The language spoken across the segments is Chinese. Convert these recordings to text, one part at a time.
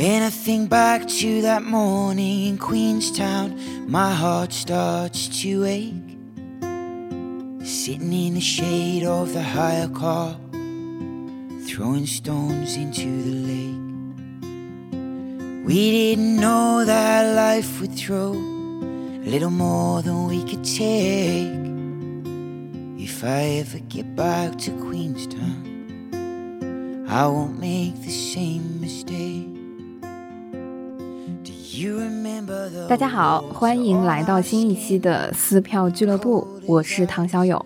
When I think back to that morning in Queenstown, my heart starts to ache. Sitting in the shade of the hire car, throwing stones into the lake. We didn't know that life would throw a little more than we could take. If I ever get back to Queenstown, I won't make the same 大家好，欢迎来到新一期的撕票俱乐部，我是唐小友。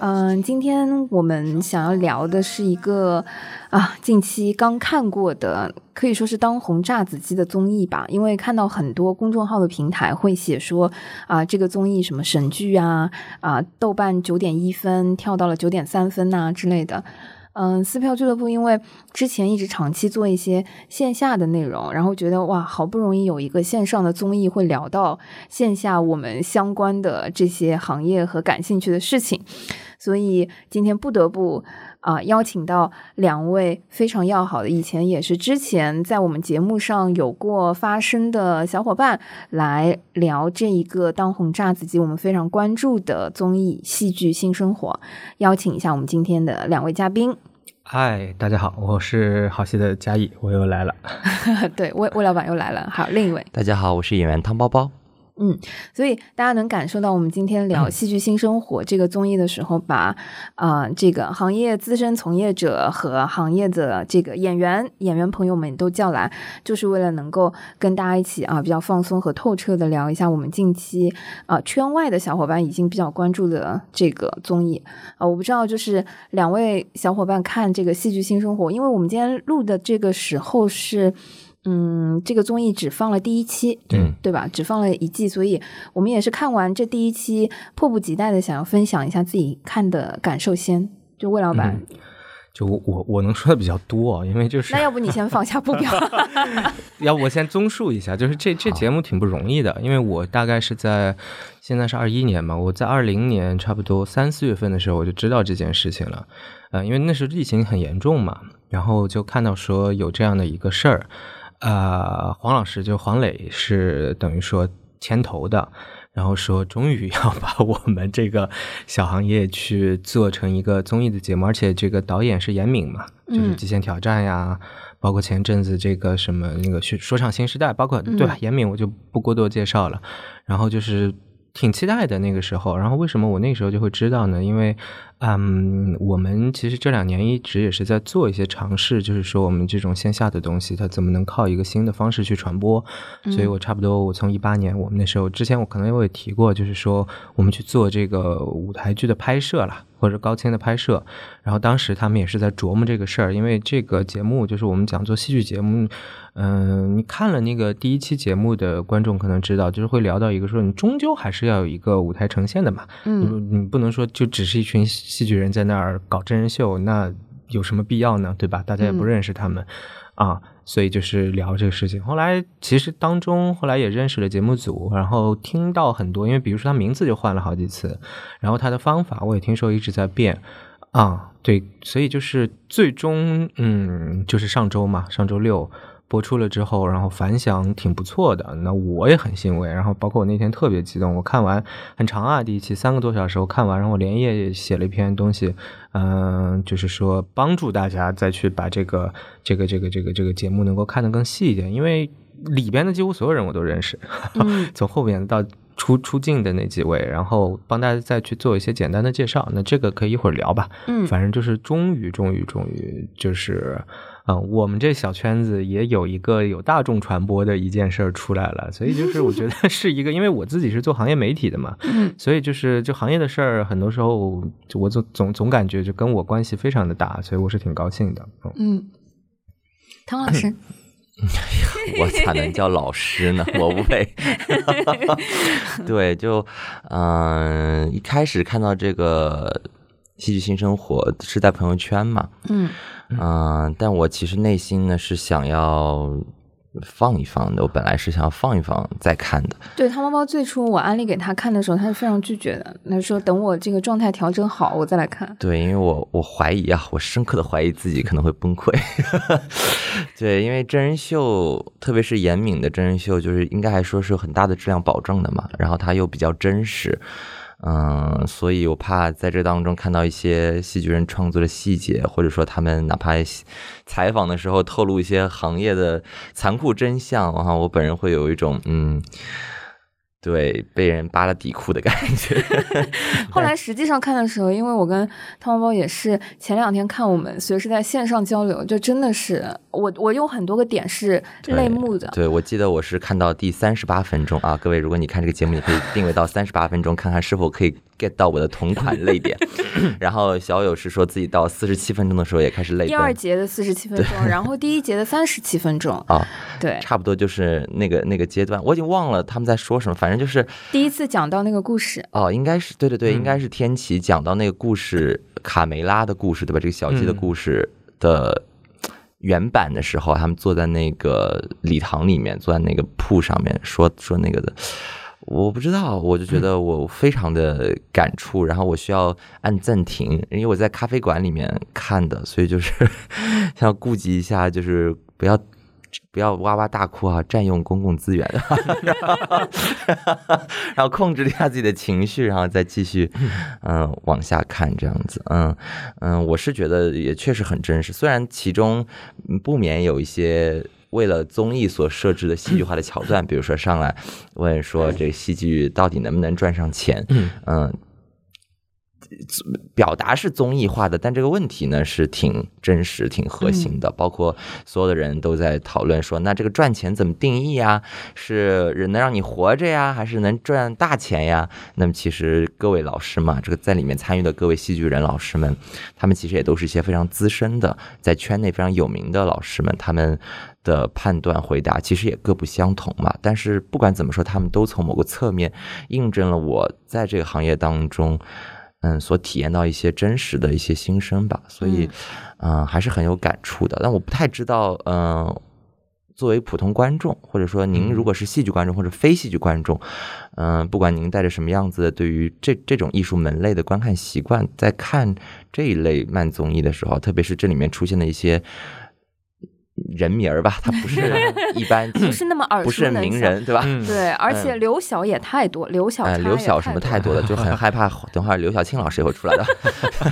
嗯，今天我们想要聊的是一个啊，近期刚看过的，可以说是当红炸子鸡的综艺吧。因为看到很多公众号的平台会写说啊，这个综艺什么神剧啊啊，豆瓣九点一分跳到了九点三分呐、之类的。嗯，撕票俱乐部因为之前一直长期做一些线下的内容，然后觉得哇，好不容易有一个线上的综艺会聊到线下我们相关的这些行业和感兴趣的事情，所以今天不得不啊、邀请到两位非常要好的，以前也是之前在我们节目上有过发声的小伙伴来聊这一个当红炸子鸡我们非常关注的综艺《戏剧新生活》，邀请一下我们今天的两位嘉宾。嗨，大家好，我是好戏的嘉义，我又来了。对，魏魏老板又来了，好，另一位，大家好，我是演员汤包包。嗯，所以大家能感受到，我们今天聊《戏剧新生活》这个综艺的时候，把啊、这个行业资深从业者和行业的这个演员演员朋友们都叫来，就是为了能够跟大家一起啊比较放松和透彻的聊一下我们近期啊圈外的小伙伴已经比较关注的这个综艺啊，我不知道就是两位小伙伴看这个《戏剧新生活》，因为我们今天录的这个时候是。嗯，这个综艺只放了第一期，嗯，对吧？只放了一季，所以我们也是看完这第一期，迫不及待的想要分享一下自己看的感受先。就魏老板，就我我我能说的比较多，因为就是那要不你先放下步 表？要不我先综述一下，就是这这节目挺不容易的，因为我大概是在现在是二一年嘛，我在二零年差不多三四月份的时候我就知道这件事情了，呃，因为那时候疫情很严重嘛，然后就看到说有这样的一个事儿，呃，黄老师就黄磊是等于说牵头的。然后说，终于要 把我们这个小行业去做成一个综艺的节目，而且这个导演是严敏嘛，就是《极限挑战》呀，包括前阵子这个什么那个说说唱新时代，包括对吧？严敏我就不过多介绍了。然后就是挺期待的那个时候。然后为什么我那时候就会知道呢？因为嗯，我们其实这两年一直也是在做一些尝试，就是说我们这种线下的东西，它怎么能靠一个新的方式去传播？所以我差不多我从一八年，我们那时候之前我可能我也提过，就是说我们去做这个舞台剧的拍摄啦，或者高清的拍摄。然后当时他们也是在琢磨这个事儿，因为这个节目就是我们讲做戏剧节目，嗯、你看了那个第一期节目的观众可能知道，就是会聊到一个说，你终究还是要有一个舞台呈现的嘛，嗯你你不能说就只是一群戏剧人在那儿搞真人秀，那有什么必要呢？对吧？大家也不嗯认识他们、啊，所以就是聊这个事情。后来其实当中后来也认识了节目组，然后听到很多，因为比如说他名字就换了好几次，然后他的方法我也听说一直在变。啊，对，所以就是最终，嗯，就是上周嘛，上周六播出了之后，然后反响挺不错的，那我也很欣慰。然后包括我那天特别激动，我看完很长啊，第一期三个多小时，我看完，然后我连夜写了一篇东西，嗯、就是说帮助大家再去把这个这个这个这个这个节目能够看得更细一点，因为里边的几乎所有人我都认识，嗯 从后边到出出镜的那几位，然后帮大家再去做一些简单的介绍。那这个可以一会儿聊吧。嗯反正就是终于终于终于就是。嗯，我们这小圈子也有一个有大众传播的一件事儿出来了，所以就是我觉得是一个，因为我自己是做行业媒体的嘛，嗯所以就是就行业的事儿，很多时候就我总总总感觉就跟我关系非常的大，所以我是挺高兴的。嗯嗯，汤老师 我咋能叫老师呢？我不配。对，就嗯、一开始看到这个戏剧新生活是在朋友圈嘛，嗯嗯、但我其实内心呢是想要放一放的。我本来是想要放一放再看的。对汤包包最初我安利给他看的时候，他是非常拒绝的。他说等我这个状态调整好，我再来看。对，因为我我怀疑啊，我深刻的怀疑自己可能会崩溃。对，因为真人秀，特别是严敏的真人秀，就是应该还说是有很大的质量保证的嘛。然后他又比较真实，嗯，所以我怕在这当中看到一些戏剧人创作的细节，或者说他们哪怕采访的时候透露一些行业的残酷真相，然后我本人会有一种嗯。对，被人扒了底裤的感觉。后来实际上看的时候，因为我跟汤包包也是前两天看，我们随时在线上交流，就真的是我我有很多个点是泪目的。对，我记得我是看到第三十八分钟啊，各位，如果你看这个节目，你可以定位到三十八分钟，看看是否可以 get 到我的同款泪点。然后小友是说自己到四十七分钟的时候也开始泪。第二节的四十七分钟，然后第一节的三十七分钟啊，对，差不多就是那个那个阶段，我已经忘了他们在说什么，反正。反正就是第一次讲到那个故事哦，应该是对对对，应该是天启讲到那个故事卡梅拉的故事对吧？这个小鸡的故事的原版的时候，他们坐在那个礼堂里面，坐在那个铺上面说说那个的，我不知道，我就觉得我非常的感触，然后我需要按暂停，因为我在咖啡馆里面看的，所以就是 要顾及一下，就是不要。不要哇哇大哭啊！占用公共资源，然后控制一下自己的情绪，然后再继续嗯往下看这样子。嗯嗯，我是觉得也确实很真实，虽然其中不免有一些为了综艺所设置的戏剧化的桥段，比如说上来问说这戏剧到底能不能赚上钱？嗯。表达是综艺化的，但这个问题呢是挺真实、挺核心的。包括所有的人都在讨论说，那这个赚钱怎么定义呀？是人能让你活着呀，还是能赚大钱呀？那么其实各位老师嘛，这个在里面参与的各位戏剧人老师们，他们其实也都是一些非常资深的，在圈内非常有名的老师们，他们的判断、回答其实也各不相同嘛。但是不管怎么说，他们都从某个侧面印证了我在这个行业当中。嗯，所体验到一些真实的一些心声吧，所以，嗯，还是很有感触的。但我不太知道，嗯，作为普通观众，或者说您如果是戏剧观众或者非戏剧观众，嗯，不管您带着什么样子的对于这这种艺术门类的观看习惯，在看这一类慢综艺的时候，特别是这里面出现的一些。人名儿吧，他不是 一般，不是那么耳熟不是名人，对吧？对，而且刘晓也太多，刘晓，刘晓什么太多了，就很 害怕，等会儿刘晓庆老师也会出来的。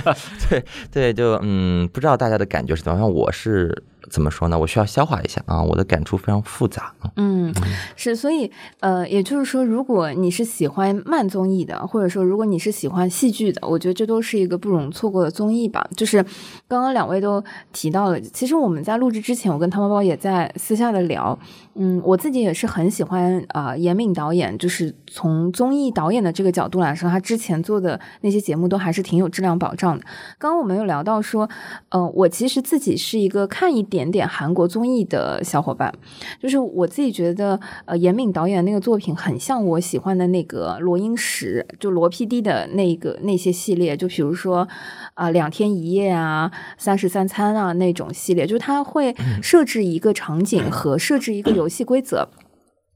对对，就嗯，不知道大家的感觉是怎么样，我是。怎么说呢？我需要消化一下啊，我的感触非常复杂。嗯，是，所以呃，也就是说，如果你是喜欢慢综艺的，或者说如果你是喜欢戏剧的，我觉得这都是一个不容错过的综艺吧。就是刚刚两位都提到了，其实我们在录制之前，我跟汤包包也在私下的聊。嗯，我自己也是很喜欢啊，严敏导演，就是从综艺导演的这个角度来说，他之前做的那些节目都还是挺有质量保障的。刚刚我们有聊到说，呃，我其实自己是一个看一点点韩国综艺的小伙伴，就是我自己觉得，呃，严敏导演那个作品很像我喜欢的那个罗英石，就罗 PD 的那个那些系列，就比如说啊，两天一夜啊，三十三餐啊那种系列，就是他会设置一个场景和设置一个游。戏规则，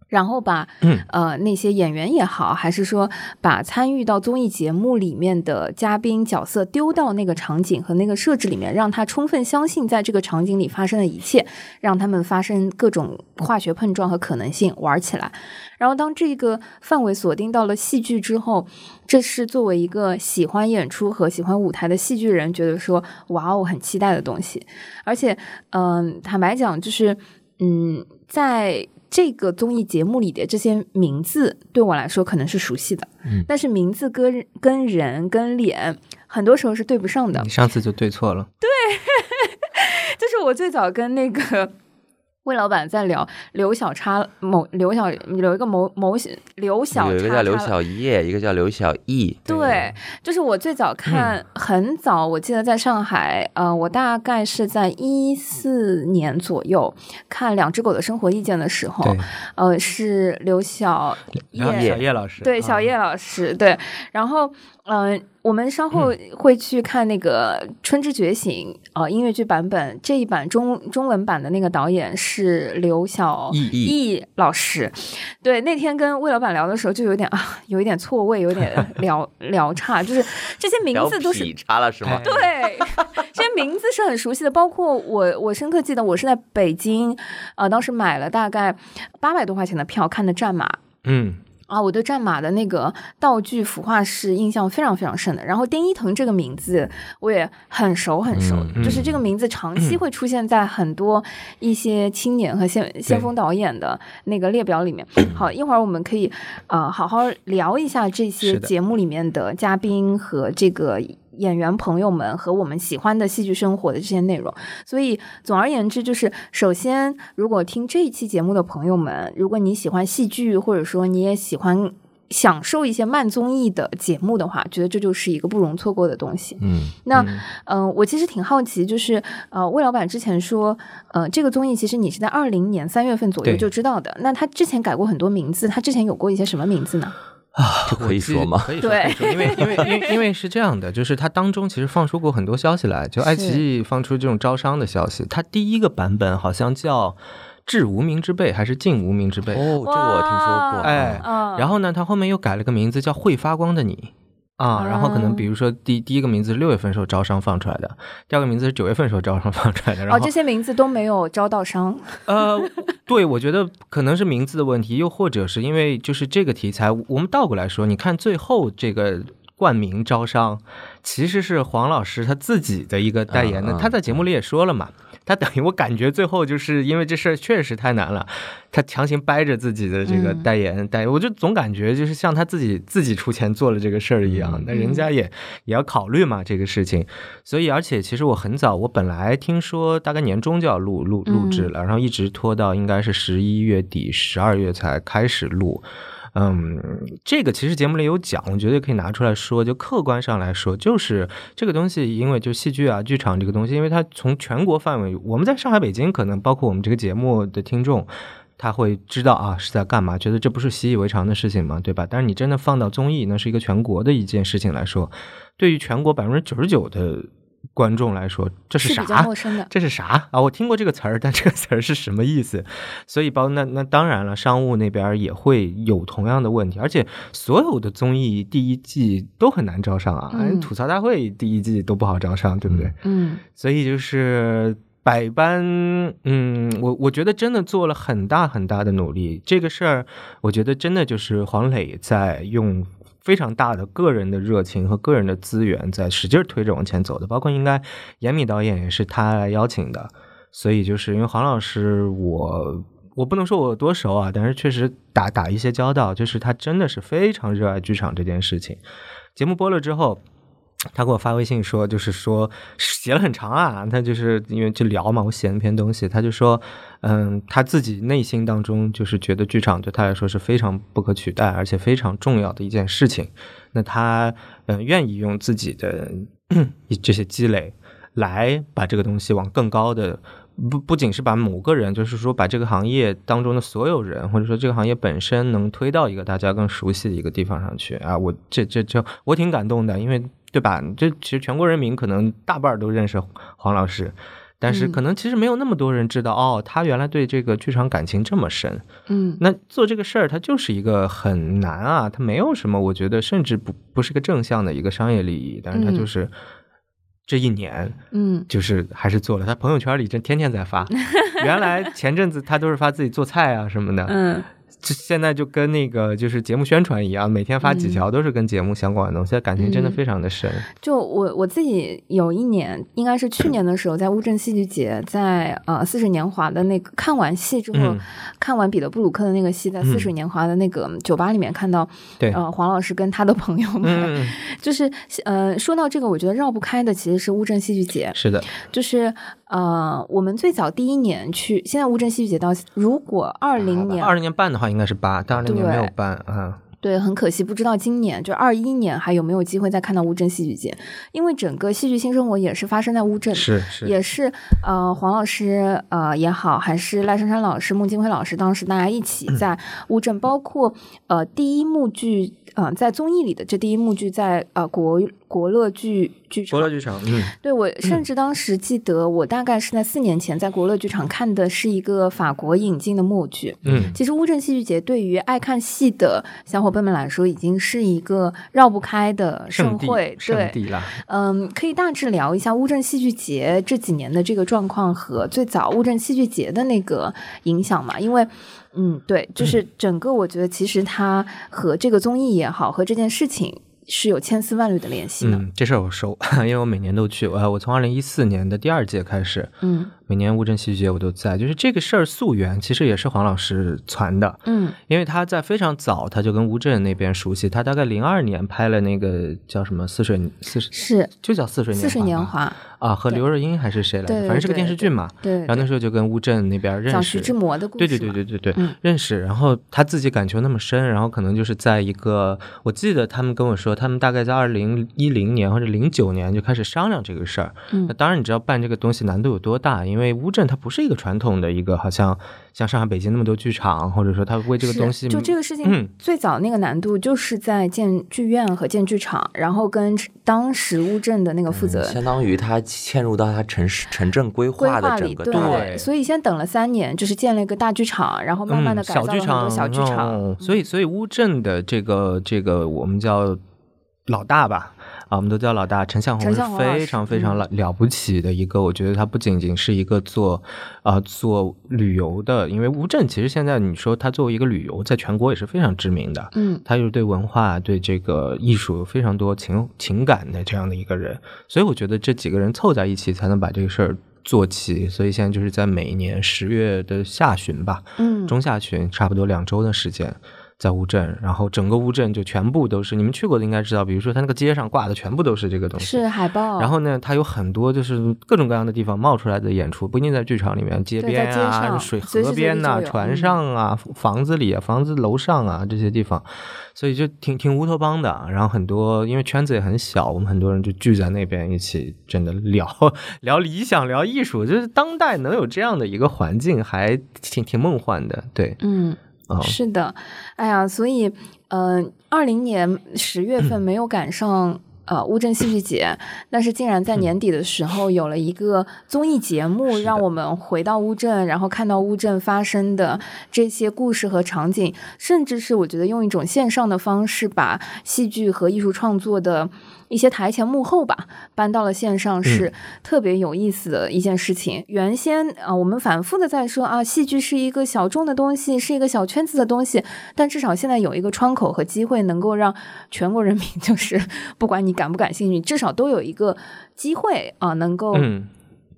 然后把呃那些演员也好，还是说把参与到综艺节目里面的嘉宾角色丢到那个场景和那个设置里面，让他充分相信在这个场景里发生的一切，让他们发生各种化学碰撞和可能性玩起来。然后当这个范围锁定到了戏剧之后，这是作为一个喜欢演出和喜欢舞台的戏剧人觉得说哇哦很期待的东西。而且嗯，坦白讲就是。嗯，在这个综艺节目里的这些名字对我来说可能是熟悉的，嗯，但是名字跟跟人跟脸很多时候是对不上的。你上次就对错了，对，就是我最早跟那个。魏老板在聊刘小叉某刘小有一个某某刘小有一个叫刘小叶，一个叫刘小艺。对，就是我最早看很早，我记得在上海，呃，我大概是在一四年左右看《两只狗的生活意见》的时候，呃，是刘小叶小叶老师，对小叶老师，对，然后。嗯，我们稍后会去看那个《春之觉醒》啊，音乐剧版本这一版中中文版的那个导演是。刘晓毅毅老师。对，那天跟魏老板聊的时候，就有点啊，有一点错位，有点 聊聊差，就是这些名字都是差了是吗？对，这些名字是很熟悉的，包括我，我深刻记得我是在北京，呃，当时买了大概八百多块钱的票看的战马，嗯。啊，我对战马的那个道具腐化是印象非常非常深的。然后丁一腾这个名字我也很熟很熟，就是这个名字长期会出现在很多一些青年和先先锋导演的那个列表里面。好，一会儿我们可以啊好好聊一下这些节目里面的嘉宾和这个。演员朋友们和我们喜欢的戏剧生活的这些内容，所以总而言之，就是首先，如果听这一期节目的朋友们，如果你喜欢戏剧，或者说你也喜欢享受一些慢综艺的节目的话，觉得这就是一个不容错过的东西。嗯，那嗯，我其实挺好奇，就是呃，魏老板之前说，呃，这个综艺其实你是在二零年三月份左右就知道的，那他之前改过很多名字，他之前有过一些什么名字呢？啊，这可以说吗？可以说，因为因为因为因为是这样的，就是它当中其实放出过很多消息来，就爱奇艺放出这种招商的消息，它第一个版本好像叫“致无名之辈”还是“敬无名之辈”？哦，这个我听说过。哎，然后呢，它后面又改了个名字叫“会发光的你”。啊，然后可能比如说第第一个名字是六月份时候招商放出来的，第二个名字是九月份时候招商放出来的，然后这些名字都没有招到商。呃，对，我觉得可能是名字的问题，又或者是因为就是这个题材，我们倒过来说，你看最后这个冠名招商，其实是黄老师他自己的一个代言的，他在节目里也说了嘛。他等于我感觉最后就是因为这事儿确实太难了，他强行掰着自己的这个代言代言，我就总感觉就是像他自己自己出钱做了这个事儿一样，那人家也也要考虑嘛这个事情，所以而且其实我很早，我本来听说大概年终就要录录录制了，然后一直拖到应该是十一月底十二月才开始录。嗯，这个其实节目里有讲，我觉得可以拿出来说。就客观上来说，就是这个东西，因为就戏剧啊、剧场这个东西，因为它从全国范围，我们在上海、北京，可能包括我们这个节目的听众，他会知道啊是在干嘛，觉得这不是习以为常的事情嘛，对吧？但是你真的放到综艺，那是一个全国的一件事情来说，对于全国百分之九十九的。观众来说，这是啥？这是啥啊？我听过这个词儿，但这个词儿是什么意思？所以包那那当然了，商务那边也会有同样的问题，而且所有的综艺第一季都很难招商啊，吐槽大会第一季都不好招商，对不对？嗯，所以就是百般，嗯，我我觉得真的做了很大很大的努力，这个事儿，我觉得真的就是黄磊在用。非常大的个人的热情和个人的资源在使劲推着往前走的，包括应该严敏导演也是他来邀请的，所以就是因为黄老师，我我不能说我有多熟啊，但是确实打打一些交道，就是他真的是非常热爱剧场这件事情。节目播了之后。他给我发微信说，就是说写了很长啊，他就是因为就聊嘛，我写那篇东西，他就说，嗯，他自己内心当中就是觉得剧场对他来说是非常不可取代，而且非常重要的一件事情。那他嗯愿意用自己的这些积累来把这个东西往更高的。不不仅是把某个人，就是说把这个行业当中的所有人，或者说这个行业本身能推到一个大家更熟悉的一个地方上去啊！我这这这我挺感动的，因为对吧？这其实全国人民可能大半都认识黄老师，但是可能其实没有那么多人知道哦，他原来对这个剧场感情这么深。嗯，那做这个事儿，它就是一个很难啊，他没有什么，我觉得甚至不不是个正向的一个商业利益，但是他就是。这一年，嗯，就是还是做了。他朋友圈里真天天在发，原来前阵子他都是发自己做菜啊什么的，嗯。就现在就跟那个就是节目宣传一样，每天发几条都是跟节目相关的东西，感情真的非常的深。就我我自己有一年，应该是去年的时候，在乌镇戏剧节，在呃四十年华的那个看完戏之后，看完彼得布鲁克的那个戏，在四十年华的那个酒吧里面看到，对，呃黄老师跟他的朋友们，就是呃说到这个，我觉得绕不开的其实是乌镇戏剧节，是的，就是。呃，我们最早第一年去，现在乌镇戏剧节到，如果二零年二零年办的话，应该是八，但二零年没有办啊。对，很可惜，不知道今年就二一年还有没有机会再看到乌镇戏剧节，因为整个戏剧新生活也是发生在乌镇，是是，也是呃黄老师呃也好，还是赖珊珊老师、孟京辉老师，当时大家一起在乌镇，包括呃第一幕剧呃在综艺里的这第一幕剧在呃国国乐剧剧场国。乐剧场，嗯，对我甚至当时记得，我大概是在四年前在国乐剧场看的是一个法国引进的默剧。嗯其实乌镇戏剧节对于爱看戏的小伙伴们来说，已经是一个绕不开的盛会。对，圣地啦，嗯，可以大致聊一下乌镇戏剧节这几年的这个状况和最早乌镇戏剧节的那个影响嘛？因为，嗯，对，就是整个我觉得其实它和这个综艺也好，和这件事情是有千丝万缕的联系的。嗯，这事儿我熟，因为我每年都去。呃，我从二零一四年的第二届开始，嗯每年乌镇戏剧节我都在。就是这个事儿溯源，其实也是黄老师传的，嗯因为他在非常早他就跟乌镇那边熟悉，他大概零二年拍了那个叫什么《似水似水》，是就叫《似水似水年华》，啊，和刘若英还是谁来着？反正是个电视剧嘛。对，然后那时候就跟乌镇那边认识，讲徐志摩的故事对，对对对对对，嗯认识。然后他自己感情那么深，然后可能就是在一个，我记得他们跟我说，他们大概在二零一零年或者零九年就开始商量这个事儿。嗯那当然你知道办这个东西难度有多大，因为乌镇它不是一个传统的一个，好像像上海、北京那么多剧场，或者说它为这个东西就这个事情嗯最早那个难度就是在建剧院和建剧场，然后跟当时乌镇的那个负责相当于他嵌入到他城市城镇规规划的里，整个对，对所以先等了三年，就是建了一个大剧场，然后慢慢的嗯、改造了很多小剧场，小剧场。哦所以所以乌镇的这个这个我们叫老大吧。啊，我们都叫老大陈向红是非常非常嗯了了不起的一个，我觉得他不仅仅是一个做啊、做旅游的，因为乌镇其实现在你说他作为一个旅游，在全国也是非常知名的，嗯他又对文化、对这个艺术有非常多情情感的这样的一个人，所以我觉得这几个人凑在一起才能把这个事儿做起。所以现在就是在每年十月的下旬吧，嗯，中下旬，差不多两周的时间。在乌镇，然后整个乌镇就全部都是你们去过的应该知道，比如说它那个街上挂的全部都是这个东西，是海报，然后呢，它有很多就是各种各样的地方冒出来的演出，不一定在剧场里面，街边啊、水河边呐、船嗯上啊、房子里啊、房子楼上啊这些地方，所以就挺挺乌托邦的。然后很多因为圈子也很小，我们很多人就聚在那边一起，真的聊 聊理想、聊艺术，就是当代能有这样的一个环境，还挺挺梦幻的。对，嗯。啊、是的，哎呀，所以，呃，二零年十月份没有赶上。呃，乌镇戏剧节，但是竟然在年底的时候有了一个综艺节目，让我们回到乌镇，然后看到乌镇发生的这些故事和场景，甚至是我觉得用一种线上的方式，把戏剧和艺术创作的一些台前幕后吧搬到了线上，是特别有意思的一件事情。原先啊、我们反复的在说啊，戏剧是一个小众的东西，是一个小圈子的东西，但至少现在有一个窗口和机会，能够让全国人民，就是不管你感不感兴趣，至少都有一个机会啊、能够嗯，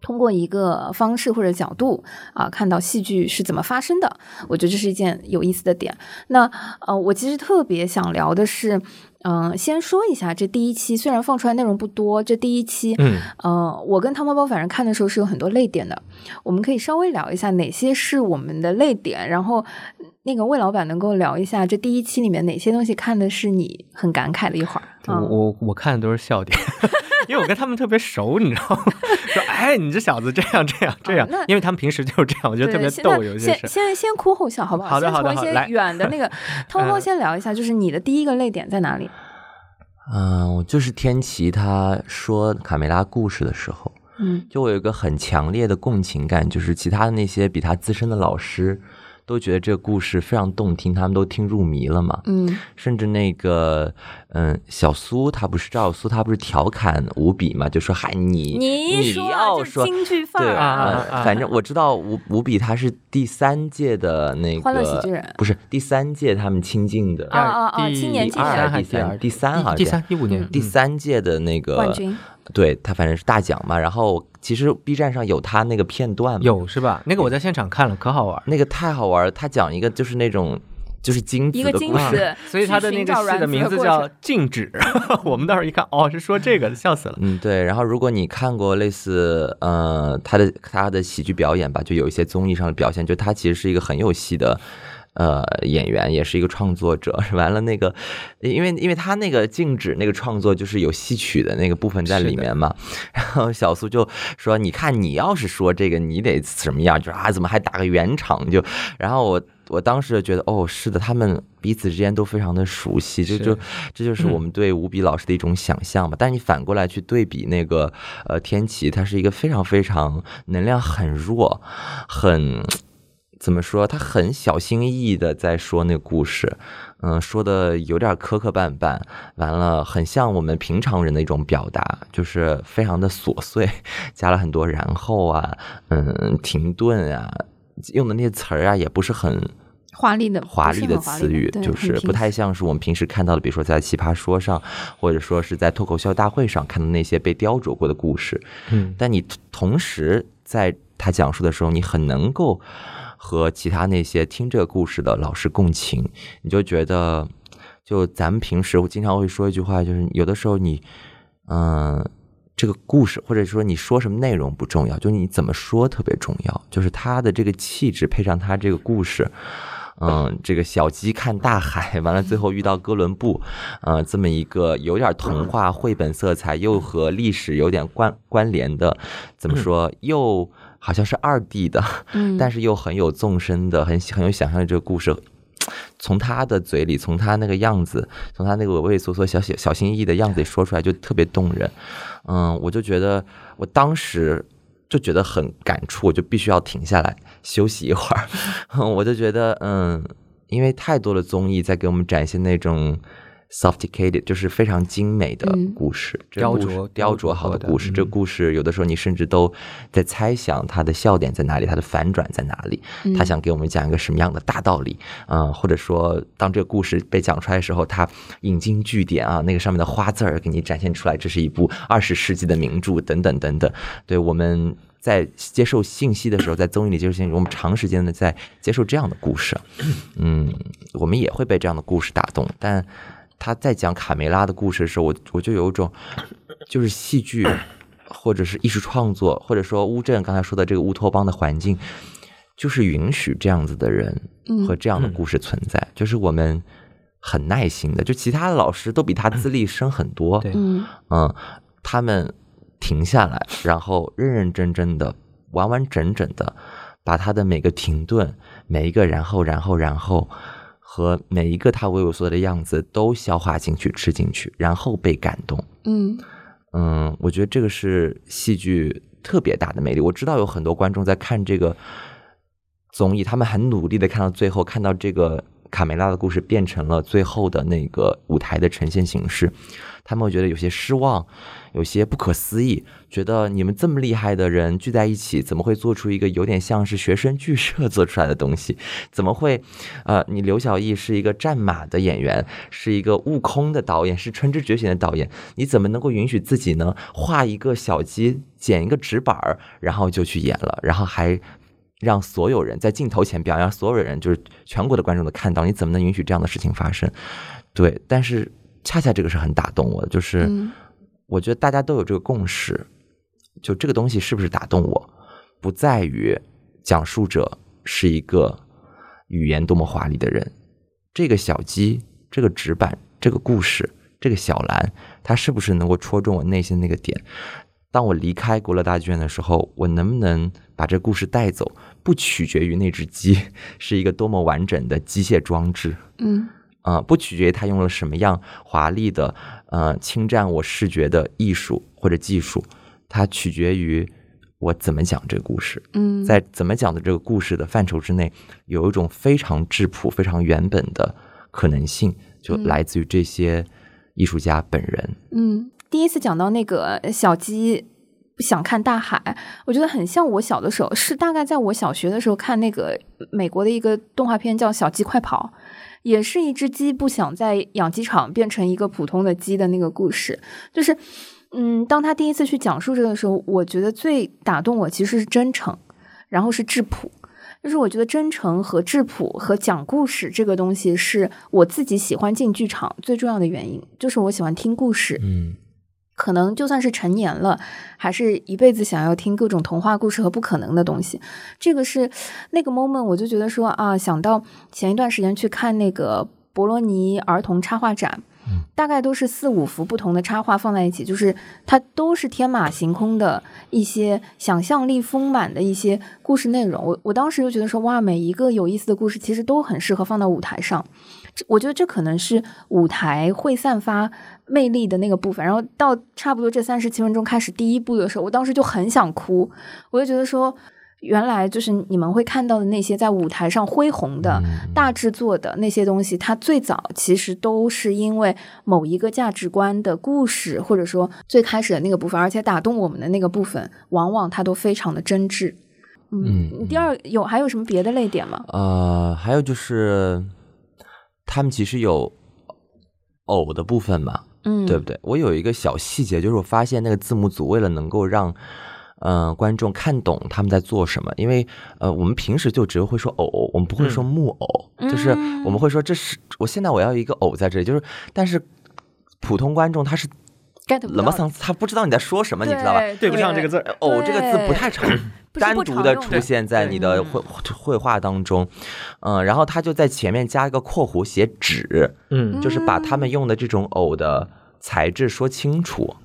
通过一个方式或者角度啊，看到戏剧是怎么发生的，我觉得这是一件有意思的点。那呃，我其实特别想聊的是，嗯、先说一下这第一期，虽然放出来内容不多，这第一期，嗯，呃，我跟汤包包反正看的时候是有很多泪点的，我们可以稍微聊一下哪些是我们的泪点，然后那个魏老板能够聊一下这第一期里面哪些东西看的是你很感慨的一会儿。我嗯我我看的都是笑点，因为我跟他们特别熟，你知道吗？说哎，你这小子这样这样这样啊，因为他们平时就是这样，我觉得特别逗，有些先事。先先哭后笑，好不好？好的好的来远的那个，汤包包先聊一下，就是你的第一个泪点在哪里？嗯，我就是天琪他说卡梅拉故事的时候，嗯就我有一个很强烈的共情感，就是其他的那些比他资深的老师都觉得这个故事非常动听，他们都听入迷了嘛。嗯。甚至那个，嗯，小苏他不是赵小苏，他不是调侃吴比嘛，就说嗨你你一说就要说京剧范对儿啊反正我知道吴吴比他是第三届的那个欢乐喜剧人。不是第三届他们亲近的啊啊啊第三第三好像第三一五年第三届的那个冠军，对他反正是大奖嘛。然后其实 B 站上有他那个片段嘛，有是吧？那个我在现场看了，可好玩。那个太好玩了。他讲一个就是那种就是精子一个的故事，所以他的那个戏的名字叫《静止》，我们到时候一看，哦，是说这个，笑死了。嗯，对。然后如果你看过类似呃他的他的喜剧表演吧，就有一些综艺上的表现，就他其实是一个很有戏的呃，演员也是一个创作者。完了，那个，因为因为他那个静止那个创作就是有戏曲的那个部分在里面嘛。然后小苏就说：“你看，你要是说这个，你得什么样？就是啊，怎么还打个圆场？就然后我我当时就觉得，哦，是的，他们彼此之间都非常的熟悉，就就这就是我们对吴比老师的一种想象嘛。但你反过来去对比那个呃天琪，他是一个非常非常能量很弱，很。”怎么说？他很小心翼翼的在说那个故事，嗯，说的有点磕磕绊绊，完了，很像我们平常人的一种表达，就是非常的琐碎，加了很多然后啊，嗯，停顿啊，用的那些词儿啊，也不是很华丽的华丽的词语，就是不太像是我们平时看到的，比如说在奇葩说上，或者说是在脱口秀大会上看到那些被雕琢过的故事，嗯，但你同时在他讲述的时候，你很能够。和其他那些听这个故事的老师共情，你就觉得，就咱们平时经常会说一句话，就是有的时候你，嗯，这个故事或者说你说什么内容不重要，就你怎么说特别重要。就是他的这个气质配上他这个故事，嗯，这个小鸡看大海，完了最后遇到哥伦布，嗯，这么一个有点童话绘本色彩，又和历史有点关关联的，怎么说又。好像是二 D 的，但是又很有纵深的，很很有想象力。这个故事从他的嘴里，从他那个样子，从他那个畏畏缩缩、小小小心翼翼的样子里说出来，就特别动人。嗯，我就觉得我当时就觉得很感触，我就必须要停下来休息一会儿。我就觉得，嗯，因为太多的综艺在给我们展现那种。Sophisticated 就是非常精美的故事，雕琢雕琢好的故事。这故事有的时候你甚至都在猜想它的笑点在哪里，它的反转在哪里，他想给我们讲一个什么样的大道理啊？或者说，当这个故事被讲出来的时候，他引经据典啊，那个上面的花字儿给你展现出来，这是一部二十世纪的名著等等等等。对我们在接受信息的时候，在综艺里接受信息，我们长时间的在接受这样的故事，嗯，我们也会被这样的故事打动，但。他在讲卡梅拉的故事的时候，我我就有一种，就是戏剧，或者是艺术创作，或者说乌镇刚才说的这个乌托邦的环境，就是允许这样子的人和这样的故事存在。就是我们很耐心的，就其他的老师都比他资历深很多，嗯嗯，他们停下来，然后认认真真的、完完整整的把他的每个停顿、每一个然后、然后、然后。和每一个他畏畏缩缩的样子都消化进去、吃进去，然后被感动。嗯嗯，我觉得这个是戏剧特别大的魅力。我知道有很多观众在看这个综艺，他们很努力的看到最后，看到这个卡梅拉的故事变成了最后的那个舞台的呈现形式。他们会觉得有些失望，有些不可思议，觉得你们这么厉害的人聚在一起，怎么会做出一个有点像是学生剧社做出来的东西？怎么会？呃，你刘晓毅是一个战马的演员，是一个悟空的导演，是春之觉醒的导演，你怎么能够允许自己呢？画一个小鸡，剪一个纸板儿，然后就去演了，然后还让所有人在镜头前表扬，所有人就是全国的观众都看到，你怎么能允许这样的事情发生？对，但是。恰恰这个是很打动我的，就是我觉得大家都有这个共识，就这个东西是不是打动我，不在于讲述者是一个语言多么华丽的人，这个小鸡、这个纸板、这个故事、这个小蓝，它是不是能够戳中我内心那个点？当我离开国乐大剧院的时候，我能不能把这故事带走？不取决于那只鸡是一个多么完整的机械装置，嗯。啊，不取决于它用了什么样华丽的，呃，侵占我视觉的艺术或者技术，它取决于我怎么讲这个故事。嗯，在怎么讲的这个故事的范畴之内，有一种非常质朴、非常原本的可能性，就来自于这些艺术家本人。嗯，第一次讲到那个小鸡不想看大海，我觉得很像我小的时候，是大概在我小学的时候看那个美国的一个动画片，叫《小鸡快跑》。也是一只鸡不想在养鸡场变成一个普通的鸡的那个故事，就是，嗯，当他第一次去讲述这个的时候，我觉得最打动我其实是真诚，然后是质朴，就是我觉得真诚和质朴和讲故事这个东西是我自己喜欢进剧场最重要的原因，就是我喜欢听故事，嗯，可能就算是成年了，还是一辈子想要听各种童话故事和不可能的东西。这个是那个 moment，我就觉得说啊，想到前一段时间去看那个博罗尼儿童插画展，大概都是四五幅不同的插画放在一起，就是它都是天马行空的一些想象力丰满的一些故事内容。我我当时就觉得说，哇，每一个有意思的故事其实都很适合放到舞台上。我觉得这可能是舞台会散发魅力的那个部分。然后到差不多这三十七分钟开始第一部的时候，我当时就很想哭，我就觉得说。原来就是你们会看到的那些在舞台上恢宏的大制作的那些东西，它最早其实都是因为某一个价值观的故事，或者说最开始的那个部分，而且打动我们的那个部分，往往它都非常的真挚。嗯，第二有还有什么别的泪点吗？呃，还有就是他们其实有偶的部分嘛，嗯，对不对？我有一个小细节，就是我发现那个字幕组为了能够让。嗯，观众看懂他们在做什么，因为呃，我们平时就只会说偶，我们不会说木偶，就是我们会说这是我现在我要一个偶在这里，就是但是普通观众他是 get 冷么桑，他不知道你在说什么，你知道吧？对不上这个字，偶这个字不太常单独的出现在你的绘绘画当中，嗯，然后他就在前面加一个括弧写纸，嗯，就是把他们用的这种偶的材质说清楚。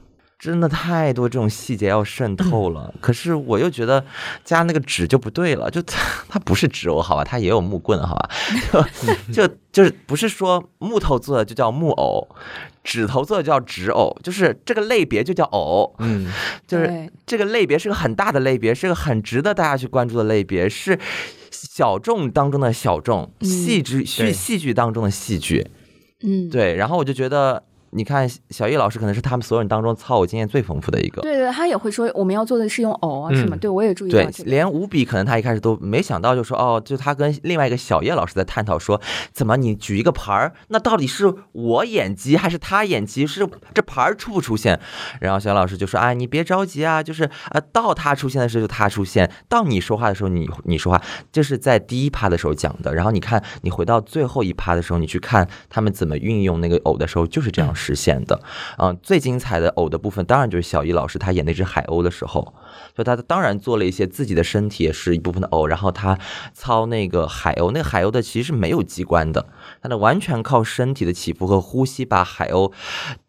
真的太多这种细节要渗透了，可是我又觉得加那个纸就不对了，就它它不是纸偶，好吧，它也有木棍，好吧，就 就就是不是说木头做的就叫木偶，纸头做的叫纸偶，就是这个类别就叫偶，嗯，就是这个类别是个很大的类别，是个很值得大家去关注的类别，是小众当中的小众，戏剧戏戏剧当中的戏剧，嗯，对，然后我就觉得。你看，小叶老师可能是他们所有人当中操偶经验最丰富的一个。对对，他也会说我们要做的是用偶啊，是吗？对我也注意到。对，连五笔可能他一开始都没想到，就说哦，就他跟另外一个小叶老师在探讨说，怎么你举一个牌儿，那到底是我演技还是他演技？是这牌儿出不出现？然后小老师就说，哎，你别着急啊，就是呃，到他出现的时候就他出现，到你说话的时候你你说话，这是在第一趴的时候讲的。然后你看，你回到最后一趴的时候，你去看他们怎么运用那个偶的时候，就是这样。实现的，嗯，最精彩的偶的部分，当然就是小易老师他演那只海鸥的时候，就他当然做了一些自己的身体也是一部分的偶，然后他操那个海鸥，那个海鸥的其实是没有机关的，他的完全靠身体的起伏和呼吸把海鸥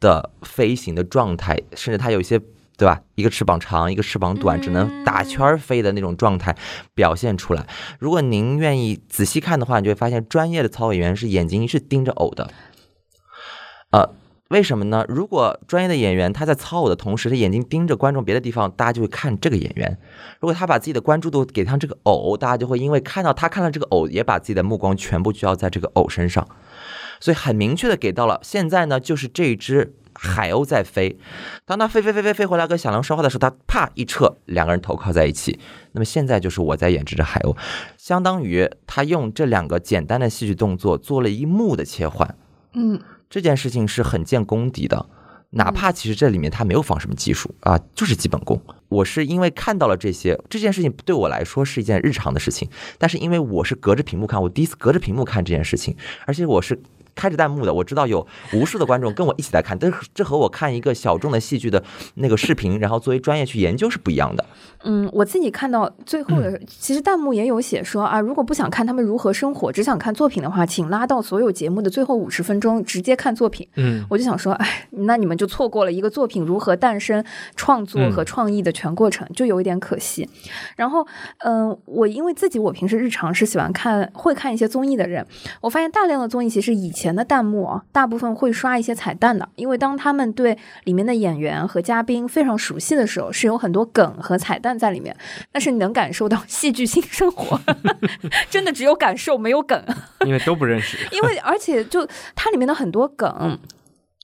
的飞行的状态，甚至他有一些对吧，一个翅膀长，一个翅膀短，只能打圈飞的那种状态表现出来。如果您愿意仔细看的话，你就会发现专业的操演员是眼睛是盯着偶的，呃。为什么呢？如果专业的演员他在操偶的同时，他眼睛盯着观众别的地方，大家就会看这个演员。如果他把自己的关注度给上这个偶，大家就会因为看到他看到这个偶，也把自己的目光全部聚焦在这个偶身上。所以很明确的给到了。现在呢，就是这只海鸥在飞，当它飞飞飞飞飞回来跟小狼说话的时候，它啪一撤，两个人头靠在一起。那么现在就是我在演这只海鸥，相当于他用这两个简单的戏剧动作做了一幕的切换。嗯。这件事情是很见功底的，哪怕其实这里面他没有放什么技术啊，就是基本功。我是因为看到了这些，这件事情对我来说是一件日常的事情，但是因为我是隔着屏幕看，我第一次隔着屏幕看这件事情，而且我是。开着弹幕的，我知道有无数的观众跟我一起在看，但是这和我看一个小众的戏剧的那个视频，然后作为专业去研究是不一样的。嗯，我自己看到最后的，其实弹幕也有写说啊，如果不想看他们如何生活，只想看作品的话，请拉到所有节目的最后五十分钟直接看作品。嗯，我就想说，哎，那你们就错过了一个作品如何诞生、创作和创意的全过程，就有一点可惜。然后，嗯，我因为自己我平时日常是喜欢看会看一些综艺的人，我发现大量的综艺其实以前。前的弹幕啊，大部分会刷一些彩蛋的，因为当他们对里面的演员和嘉宾非常熟悉的时候，是有很多梗和彩蛋在里面。但是你能感受到戏剧性生活，真的只有感受没有梗，因为都不认识。因为而且就它里面的很多梗。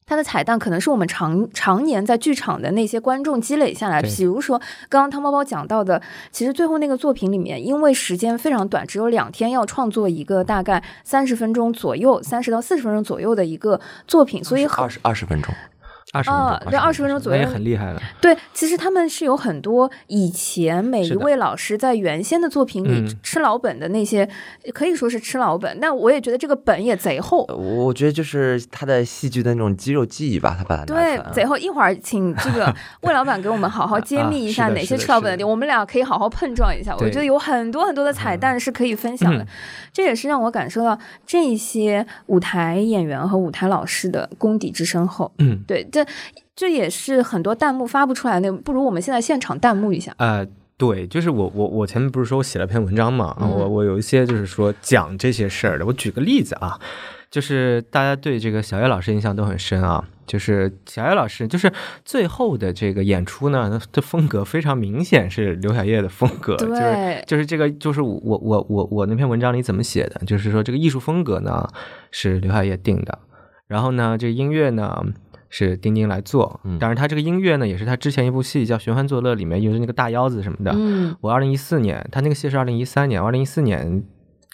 它的彩蛋可能是我们常常年在剧场的那些观众积累下来，比如说刚刚汤包包讲到的，其实最后那个作品里面，因为时间非常短，只有两天要创作一个大概三十分钟左右，三十到四十分钟左右的一个作品，所以二十二十分钟。二十分钟，啊对20分钟左右那也很厉害了。对，其实他们是有很多以前每一位老师在原先的作品里嗯吃老本的那些，可以说是吃老本，但我也觉得这个本也贼厚。我觉得就是他的戏剧的那种肌肉记忆吧，他把它对，贼厚。一会儿请这个 魏老板给我们好好揭秘一下哪些吃老本的点，我们俩可以好好碰撞一下。我觉得有很多很多的彩蛋是可以分享的，嗯这也是让我感受到这些舞台演员和舞台老师的功底之深厚。嗯，对，这这也是很多弹幕发不出来的，不如我们现在现场弹幕一下。呃，对，就是我我我前面不是说我写了篇文章嘛，啊嗯我我有一些就是说讲这些事儿的。我举个例子啊，就是大家对这个小叶老师印象都很深啊，就是小叶老师就是最后的这个演出呢，他的风格非常明显是刘晓叶的风格，就是，就是这个，就是我我我我那篇文章里怎么写的？就是说这个艺术风格呢是刘晓叶定的，然后呢，这个音乐呢是丁丁来做。嗯当然，他这个音乐呢也是他之前一部戏叫《寻欢作乐》里面用的那个大腰子什么的。嗯，我二零一四年，他那个戏是二零一三年，二零一四年。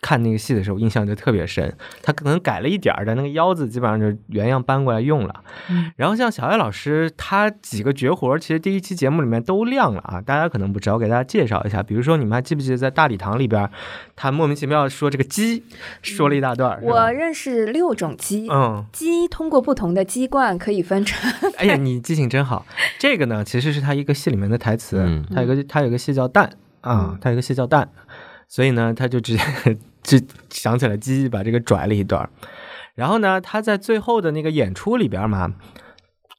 看那个戏的时候，印象就特别深。他可能改了一点儿但那个腰子，基本上就原样搬过来用了。嗯然后像小艾老师，他几个绝活，其实第一期节目里面都亮了啊，大家可能不知道，我给大家介绍一下。比如说，你们还记不记得在大礼堂里边，他莫名其妙说这个鸡，说了一大段儿，我认识六种鸡。嗯，鸡通过不同的鸡冠可以分成，哎呀，你记性真好。这个呢，其实是他一个戏里面的台词，嗯他有个他有个戏叫蛋啊嗯，他有个戏叫蛋，所以呢，他就直接就想起来鸡，把这个拽了一段。然后呢，他在最后的那个演出里边嘛，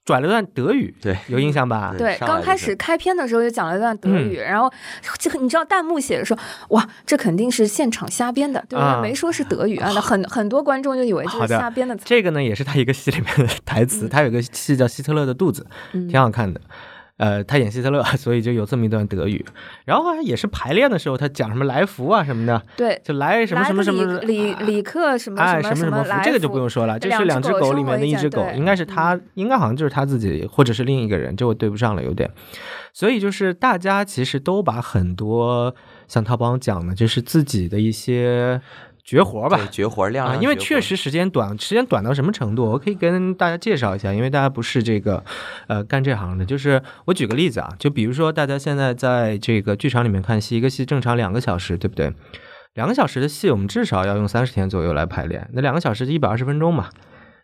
拽了段德语，对有印象吧？对，刚开始开篇的时候就讲了一段德语，嗯然后这个你知道弹幕写的说，哇，这肯定是现场瞎编的，对不对？啊没说是德语啊，那很很多观众就以为这是瞎编的词。这个呢，也是他一个戏里面的台词。他有个戏叫《希特勒的肚子》，嗯挺好看的。呃，他演希特勒，所以就有这么一段德语。然后也是排练的时候，他讲什么来福啊什么的，对，就来什么什么什么李李李克什么哎，什么福，什么福，这个就不用说了，这是两只狗里面的一只狗，应该是他，应该好像就是他自己，或者是另一个人，这我对不上了，有点。所以就是大家其实都把很多像他帮讲的，就是自己的一些绝活吧，绝活亮啊，因为确实时间短，时间短到什么程度？我可以跟大家介绍一下，因为大家不是这个呃干这行的。就是我举个例子啊，就比如说大家现在在这个剧场里面看戏，一个戏正常两个小时，对不对？两个小时的戏，我们至少要用三十天左右来排练。那两个小时就一百二十分钟嘛，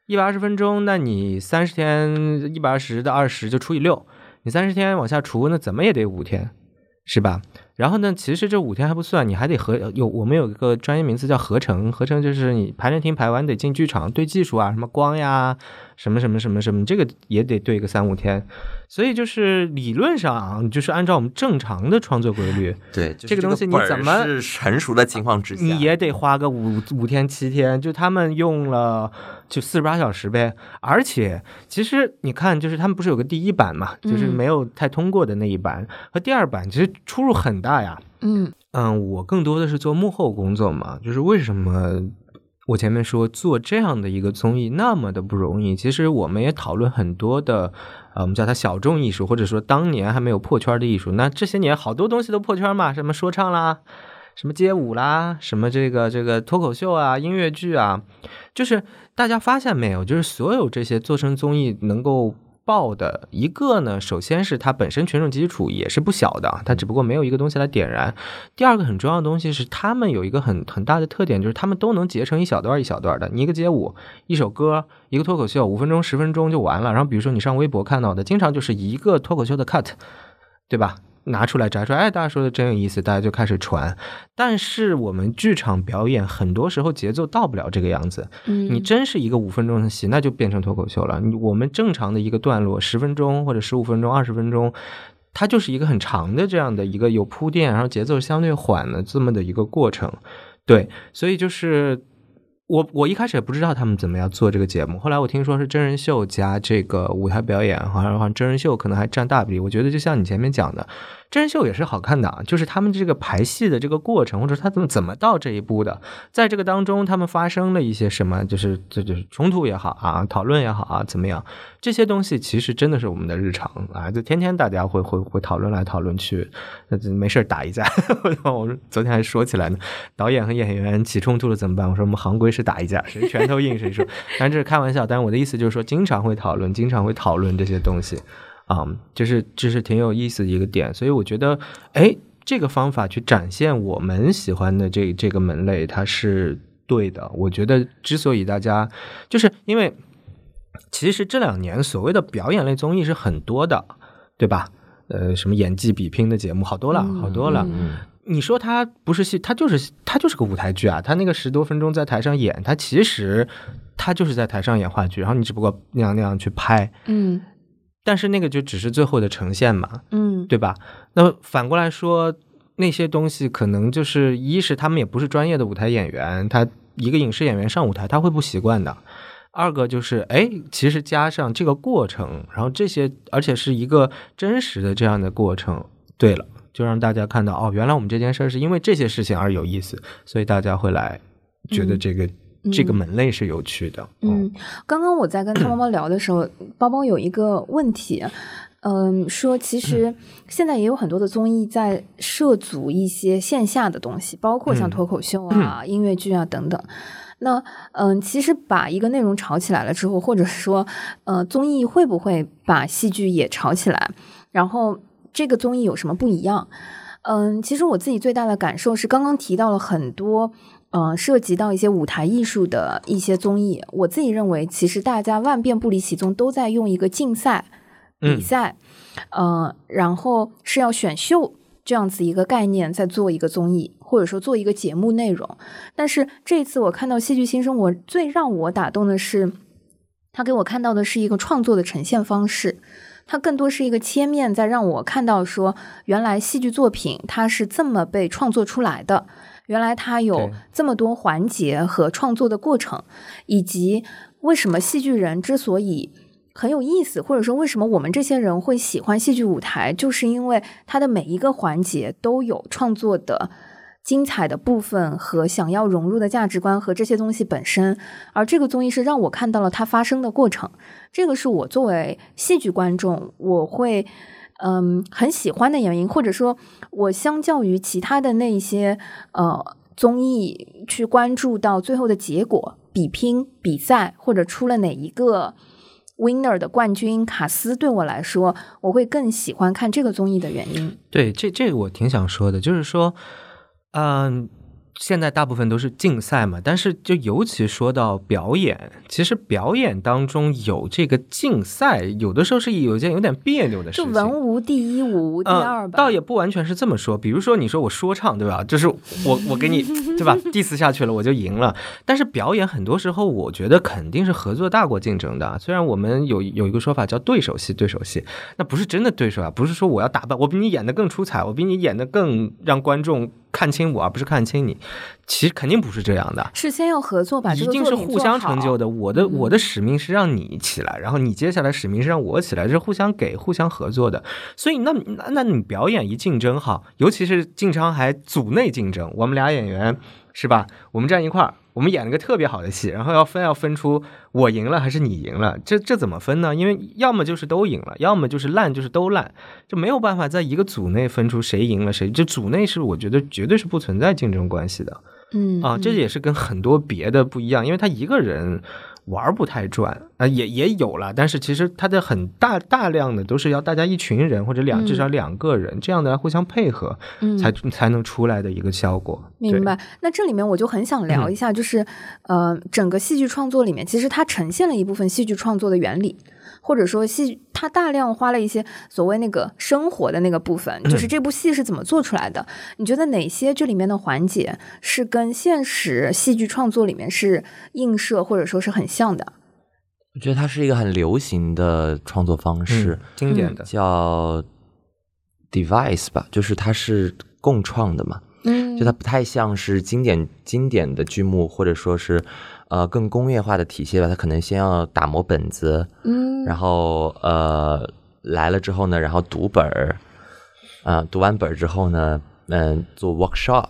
一百二十分钟，那你三十天一百二十的二十就除以六，你三十天往下除，那怎么也得五天，是吧？然后呢，其实这五天还不算，你还得合有我们有一个专业名词叫合成，合成就是你排练厅排完得进剧场对技术啊，什么光呀，什么什么什么什么，这个也得对个三五天。所以就是理论上，就是按照我们正常的创作规律，对，就是这个东西你怎么是成熟的情况之下，你也得花个五五天七天，就他们用了就四十八小时呗。而且其实你看，就是他们不是有个第一版嘛，就是嗯没有太通过的那一版、和第二版，其实出入很大呀。嗯嗯，我更多的是做幕后工作嘛，就是为什么我前面说做这样的一个综艺那么的不容易？其实我们也讨论很多的，呃，我们叫它小众艺术，或者说当年还没有破圈的艺术。那这些年好多东西都破圈嘛，什么说唱啦，什么街舞啦，什么这个这个脱口秀啊，音乐剧啊，就是大家发现没有，就是所有这些做成综艺能够。爆的一个呢，首先是它本身群众基础也是不小的，它只不过没有一个东西来点燃。第二个很重要的东西是，他们有一个很很大的特点，就是他们都能截成一小段一小段的。你一个街舞、一首歌、一个脱口秀，五分钟、十分钟就完了。然后比如说你上微博看到的，经常就是一个脱口秀的 cut，对吧？拿出来摘出来，哎，大家说的真有意思，大家就开始传。但是我们剧场表演很多时候节奏到不了这个样子，嗯，你真是一个五分钟的戏，那就变成脱口秀了。你我们正常的一个段落，十分钟或者十五分钟、二十分钟，它就是一个很长的这样的一个有铺垫，然后节奏相对缓的这么的一个过程。对，所以就是我我一开始也不知道他们怎么样做这个节目，后来我听说是真人秀加这个舞台表演，好像好像真人秀可能还占大比例。我觉得就像你前面讲的，真人秀也是好看的啊，就是他们这个排戏的这个过程，或者他怎么怎么到这一步的，在这个当中他们发生了一些什么，就是这就是冲突也好啊，讨论也好啊，怎么样？这些东西其实真的是我们的日常啊，就天天大家会会会讨论来讨论去，那没事打一架。我昨天还说起来呢，导演和演员起冲突了怎么办？我说我们行规是打一架，谁拳头硬谁说。当然这是开玩笑，但是我的意思就是说，经常会讨论，经常会讨论这些东西啊，就是这是挺有意思的一个点。所以我觉得，哎，这个方法去展现我们喜欢的这这个门类，它是对的。我觉得之所以大家，就是因为。其实这两年所谓的表演类综艺是很多的，对吧？呃，什么演技比拼的节目好多了，好多了。你说它不是戏，它就是它就是个舞台剧啊。它那个十多分钟在台上演，它其实它就是在台上演话剧，然后你只不过那样那样去拍，嗯。但是那个就只是最后的呈现嘛，嗯，对吧？那反过来说，那些东西可能就是一是他们也不是专业的舞台演员，他一个影视演员上舞台他会不习惯的。二个就是，哎，其实加上这个过程，然后这些，而且是一个真实的这样的过程。对了，就让大家看到，哦，原来我们这件事是因为这些事情而有意思，所以大家会来觉得这个这个门类是有趣的。嗯，刚刚我在跟汤包包聊的时候，包包有一个问题，嗯，说其实现在也有很多的综艺在涉足一些线下的东西，包括像脱口秀啊、音乐剧啊等等。那嗯，其实把一个内容炒起来了之后，或者说，呃，综艺会不会把戏剧也炒起来？然后这个综艺有什么不一样？嗯，其实我自己最大的感受是，刚刚提到了很多，呃，涉及到一些舞台艺术的一些综艺。我自己认为，其实大家万变不离其宗，都在用一个竞赛、比赛，呃，然后是要选秀。这样子一个概念，在做一个综艺，或者说做一个节目内容。但是这次我看到《戏剧新生》，活最让我打动的是，他给我看到的是一个创作的呈现方式，它更多是一个切面，在让我看到说，原来戏剧作品它是这么被创作出来的，原来它有这么多环节和创作的过程，以及为什么戏剧人之所以。很有意思，或者说为什么我们这些人会喜欢戏剧舞台，就是因为它的每一个环节都有创作的精彩的部分和想要融入的价值观和这些东西本身。而这个综艺是让我看到了它发生的过程，这个是我作为戏剧观众我会嗯很喜欢的原因，或者说，我相较于其他的那些呃综艺去关注到最后的结果、比拼、比赛或者出了哪一个。Winner 的冠军卡斯对我来说，我会更喜欢看这个综艺的原因。对，这这个我挺想说的，就是说，嗯。现在大部分都是竞赛嘛，但是就尤其说到表演，其实表演当中有这个竞赛，有的时候是有一件有点别扭的事情。就文无第一，武无第二吧。倒也不完全是这么说。比如说，你说我说唱，对吧？就是我我给你 对吧，diss 下去了，我就赢了。但是表演很多时候，我觉得肯定是合作大过竞争的。虽然我们有有一个说法叫对手戏，对手戏，那不是真的对手啊，不是说我要打扮，我比你演的更出彩，我比你演的更让观众。看清我，而不是看清你，其实肯定不是这样的。是先要合作，吧一定是互相成就的。我的我的使命是让你起来，然后你接下来使命是让我起来，这是互相给、互相合作的。所以，那那那你表演一竞争哈，尤其是经常还组内竞争，我们俩演员是吧？我们站一块儿。我们演了个特别好的戏，然后要分要分出我赢了还是你赢了，这这怎么分呢？因为要么就是都赢了，要么就是烂就是都烂，就没有办法在一个组内分出谁赢了谁。这组内是我觉得绝对是不存在竞争关系的，嗯啊，这也是跟很多别的不一样，因为他一个人。玩不太转啊，也也有了，但是其实它的很大大量的都是要大家一群人或者两至少两个人这样的互相配合，才才能出来的一个效果。明白？那这里面我就很想聊一下，就是呃，整个戏剧创作里面，其实它呈现了一部分戏剧创作的原理。或者说戏，他大量花了一些所谓那个生活的那个部分，就是这部戏是怎么做出来的？你觉得哪些这里面的环节是跟现实戏剧创作里面是映射，或者说是很像的？我觉得它是一个很流行的创作方式，经典的叫 device 吧，就是它是共创的嘛，嗯，就它不太像是经典经典的剧目，或者说是。呃，更工业化的体系吧，他可能先要打磨本子，嗯，然后呃来了之后呢，然后读本儿，啊、读完本儿之后呢，嗯、做 workshop。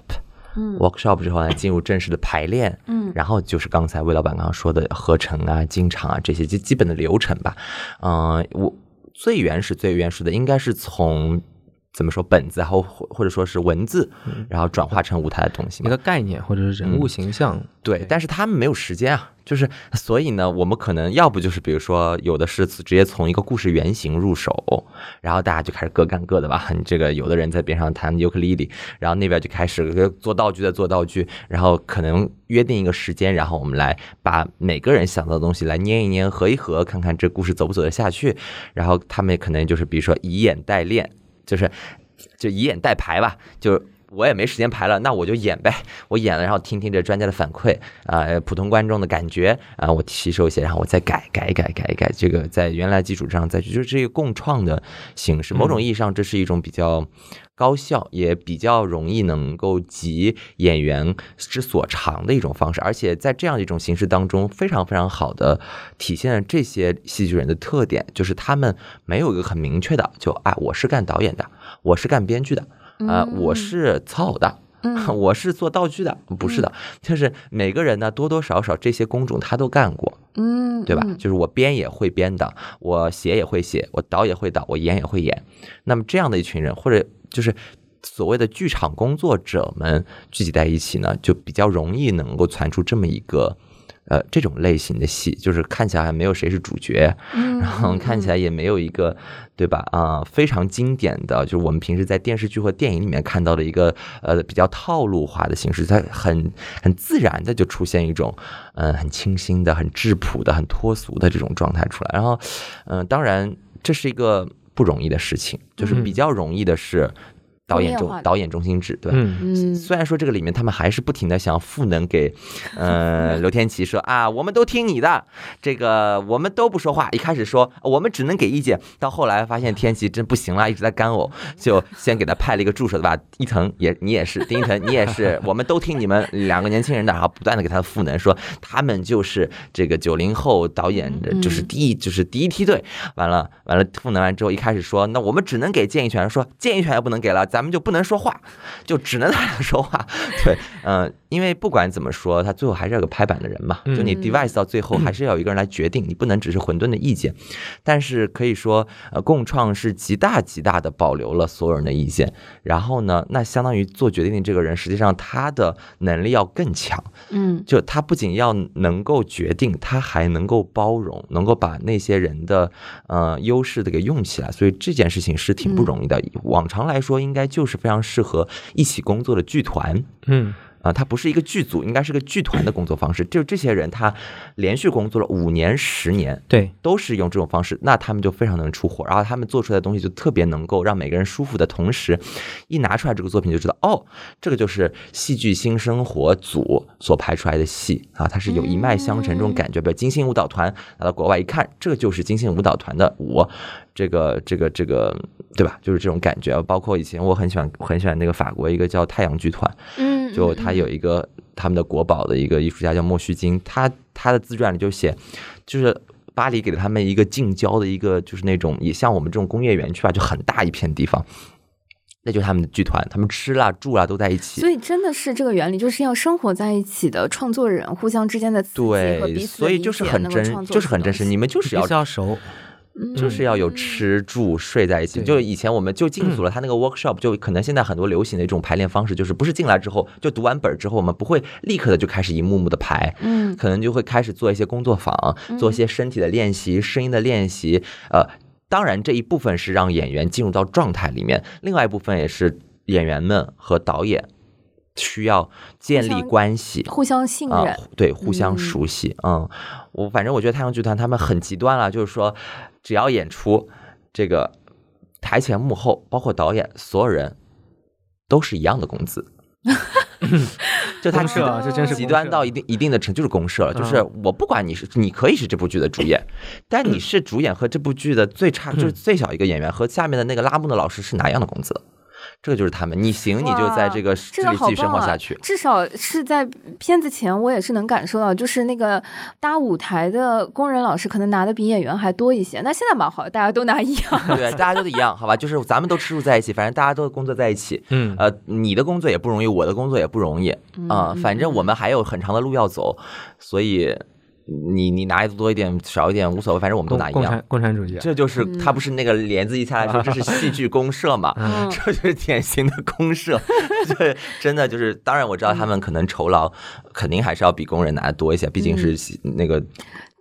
嗯 workshop 之后呢，进入正式的排练，嗯然后就是刚才魏老板刚刚说的合成啊、进场啊这些基基本的流程吧。嗯、我最原始、最原始的应该是从怎么说本子，或或或者说是文字，然后转化成舞台的东西嘛。一个概念或者是人物形象，对，但是他们没有时间啊，就是所以呢，我们可能要不就是比如说有的是直接从一个故事原型入手，然后大家就开始各干各的吧。你 这个有的人在边上弹尤克里里，然后那边就开始做道具的做道具，然后可能约定一个时间，然后我们来把每个人想到的东西来捏一捏、合一合，看看这故事走不走得下去。然后他们可能就是比如说以演代练，就是就以演代排吧，就我也没时间排了，那我就演呗，我演了，然后听听这专家的反馈啊、普通观众的感觉啊、我吸收一些，然后我再改改改改改，这个在原来基础上再去，就是这个共创的形式，某种意义上这是一种比较。高效也比较容易能够集演员之所长的一种方式，而且在这样一种形式当中，非常非常好的体现了这些戏剧人的特点，就是他们没有一个很明确的，就啊，我是干导演的，我是干编剧的，啊、我是操偶的。我是做道具的，不是的，就是每个人呢多多少少这些工种他都干过，嗯，对吧？嗯就是我编也会编的，我写也会写，我导也会导，我演也会演。那么这样的一群人，或者就是所谓的剧场工作者们聚集在一起呢，就比较容易能够传出这么一个。呃，这种类型的戏，就是看起来还没有谁是主角，嗯然后看起来也没有一个，对吧？啊、非常经典的，就是我们平时在电视剧或电影里面看到的一个呃比较套路化的形式，它很很自然的就出现一种嗯、很清新的、很质朴的、很脱俗的这种状态出来。然后，嗯、当然这是一个不容易的事情，就是比较容易的是导演中导演中心制，对吧？嗯，嗯虽然说这个里面他们还是不停的想赋能给，呃，刘天琪说啊，我们都听你的，这个我们都不说话。一开始说我们只能给意见，到后来发现天琪真不行了，一直在干呕，就先给他派了一个助手，对吧？伊藤也你也是，丁一腾你也是，我们都听你们两个年轻人的，然后不断的给他赋能，说他们就是这个九零后导演的，就是第一就是第一梯队。完了完了，赋能完之后，一开始说那我们只能给建议权，说建议权也不能给了，咱们就不能说话，就只能在那说话。对，嗯、因为不管怎么说，他最后还是有个拍板的人嘛，就你嗯 device 到最后还是要有一个人来决定，你不能只是混沌的意见。但是可以说，呃，共创是极大极大的保留了所有人的意见，然后呢，那相当于做决定的这个人，实际上他的能力要更强。嗯就他不仅要能够决定，他还能够包容，能够把那些人的呃优势的给用起来，所以这件事情是挺不容易的。往常来说，应该就是非常适合一起工作的剧团。嗯啊，它不是一个剧组，应该是个剧团的工作方式。就这些人，他连续工作了五年、十年，对，都是用这种方式，那他们就非常能出活，然后他们做出来的东西就特别能够让每个人舒服的同时，一拿出来这个作品就知道，哦，这个就是戏剧新生活组所拍出来的戏啊，它是有一脉相承这种感觉。比如金星舞蹈团拿到国外一看，这个就是金星舞蹈团的舞，这个这个这个，对吧？就是这种感觉。包括以前我很喜欢很喜欢那个法国一个叫太阳剧团，嗯，就他有一个他们的国宝的一个艺术家叫莫须金，他他的自传里就写，就是巴黎给了他们一个近郊的一个就是那种也像我们这种工业园区吧，就很大一片地方，那就是他们的剧团，他们吃啦住啦都在一起所。以真的是这个原理，就是要生活在一起的创作人互相之间的刺激和对，彼此的所以就是很真，就是很真实。你们就是要要熟，就是要有吃住睡在一起。就以前我们就进组了，他那个 workshop 就可能现在很多流行的一种排练方式，就是不是进来之后就读完本之后，我们不会立刻的就开始一幕幕的排，嗯可能就会开始做一些工作坊，做一些身体的练习、声音的练习。呃，当然这一部分是让演员进入到状态里面，另外一部分也是演员们和导演需要建立关系。互相信啊、任，对，互相嗯熟悉。嗯，我反正我觉得太阳剧团他们很极端了，就是说，只要演出，这个台前幕后，包括导演，所有人都是一样的工资。就他公社啊这真是极端到一定一定的程，就是公社了。就是嗯我不管你是，你可以是这部剧的主演，但你是主演和这部剧的最差，就是最小一个演员和下面的那个拉幕的老师是哪一样的工资的。这个就是他们。你行，你就在这个这里继续生活下去。至少是在片子前，我也是能感受到，就是那个搭舞台的工人老师可能拿的比演员还多一些。那现在蛮好，大家都拿一样。对，大家都一样，好吧？就是咱们都吃住在一起，反正大家都工作在一起。嗯，呃，你的工作也不容易，我的工作也不容易啊。反正我们还有很长的路要走，所以。你你拿多一点少一点无所谓，反正我们都拿一样。共产主义，这就是他不是那个帘子一下来说这是戏剧公社嘛？这就是典型的公社。对，真的就是，当然我知道他们可能酬劳肯定还是要比工人拿的多一些，毕竟是那个。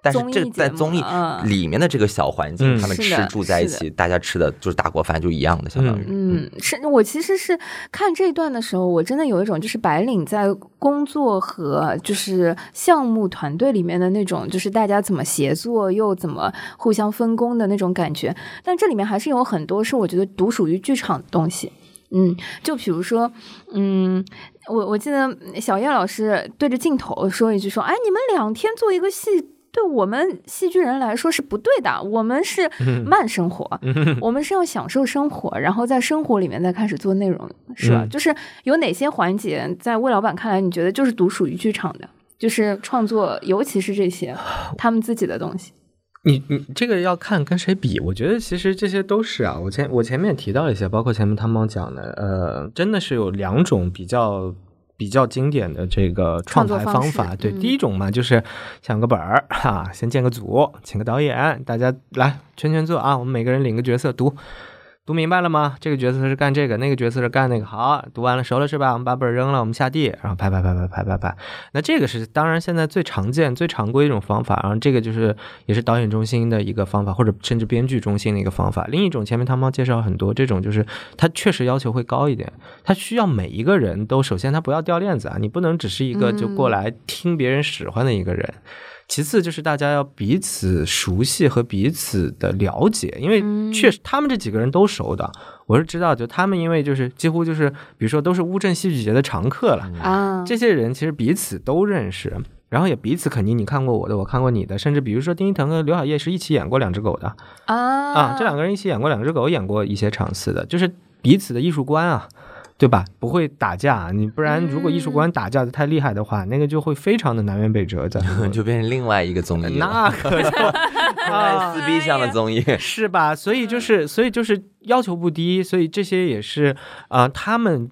但是这在综艺里面的这个小环境，他们吃住在一起，大家吃的就是大锅饭，就一样的，相当于。嗯，是我其实是看这段的时候，我真的有一种就是白领在工作和就是项目团队里面的那种，就是大家怎么协作又怎么互相分工的那种感觉。但这里面还是有很多是我觉得独属于剧场的东西。嗯，就比如说，嗯，我我记得小叶老师对着镜头说一句说：“哎，你们两天做一个戏。”对我们戏剧人来说是不对的，我们是慢生活，我们是要享受生活，然后在生活里面再开始做内容，是吧？就是有哪些环节在魏老板看来，你觉得就是独属于剧场的，就是创作，尤其是这些 他们自己的东西。你你这个要看跟谁比，我觉得其实这些都是啊。我前我前面提到一些，包括前面汤猫讲的，呃，真的是有两种比较。比较经典的这个创牌方法，对，第一种嘛，就是想个本儿哈，先建个组，请个导演，大家来圈圈做啊，我们每个人领个角色读。读明白了吗？这个角色是干这个，那个角色是干那个。好，读完了熟了是吧？我们把本扔了，我们下地，然后拍拍拍拍拍拍拍。那这个是当然现在最常见、最常规一种方法。然后这个就是也是导演中心的一个方法，或者甚至编剧中心的一个方法。另一种前面汤猫介绍很多，这种就是它确实要求会高一点，它需要每一个人都首先他不要掉链子啊，你不能只是一个就过来听别人使唤的一个人。其次就是大家要彼此熟悉和彼此的了解，因为确实他们这几个人都熟的，我是知道，就他们因为就是几乎就是，比如说都是乌镇戏剧节的常客了啊，这些人其实彼此都认识，然后也彼此肯定你看过我的，我看过你的，甚至比如说丁一腾和刘晓叶是一起演过两只狗的啊啊，这两个人一起演过两只狗，演过一些场次的，就是彼此的艺术观啊。对吧？不会打架，你不然如果艺术馆打架的太厉害的话，那个就会非常的南辕北辙，的，就变成另外一个综艺。那可撕逼向的综艺是吧？所以就是，所以就是要求不低，所以这些也是啊，他们。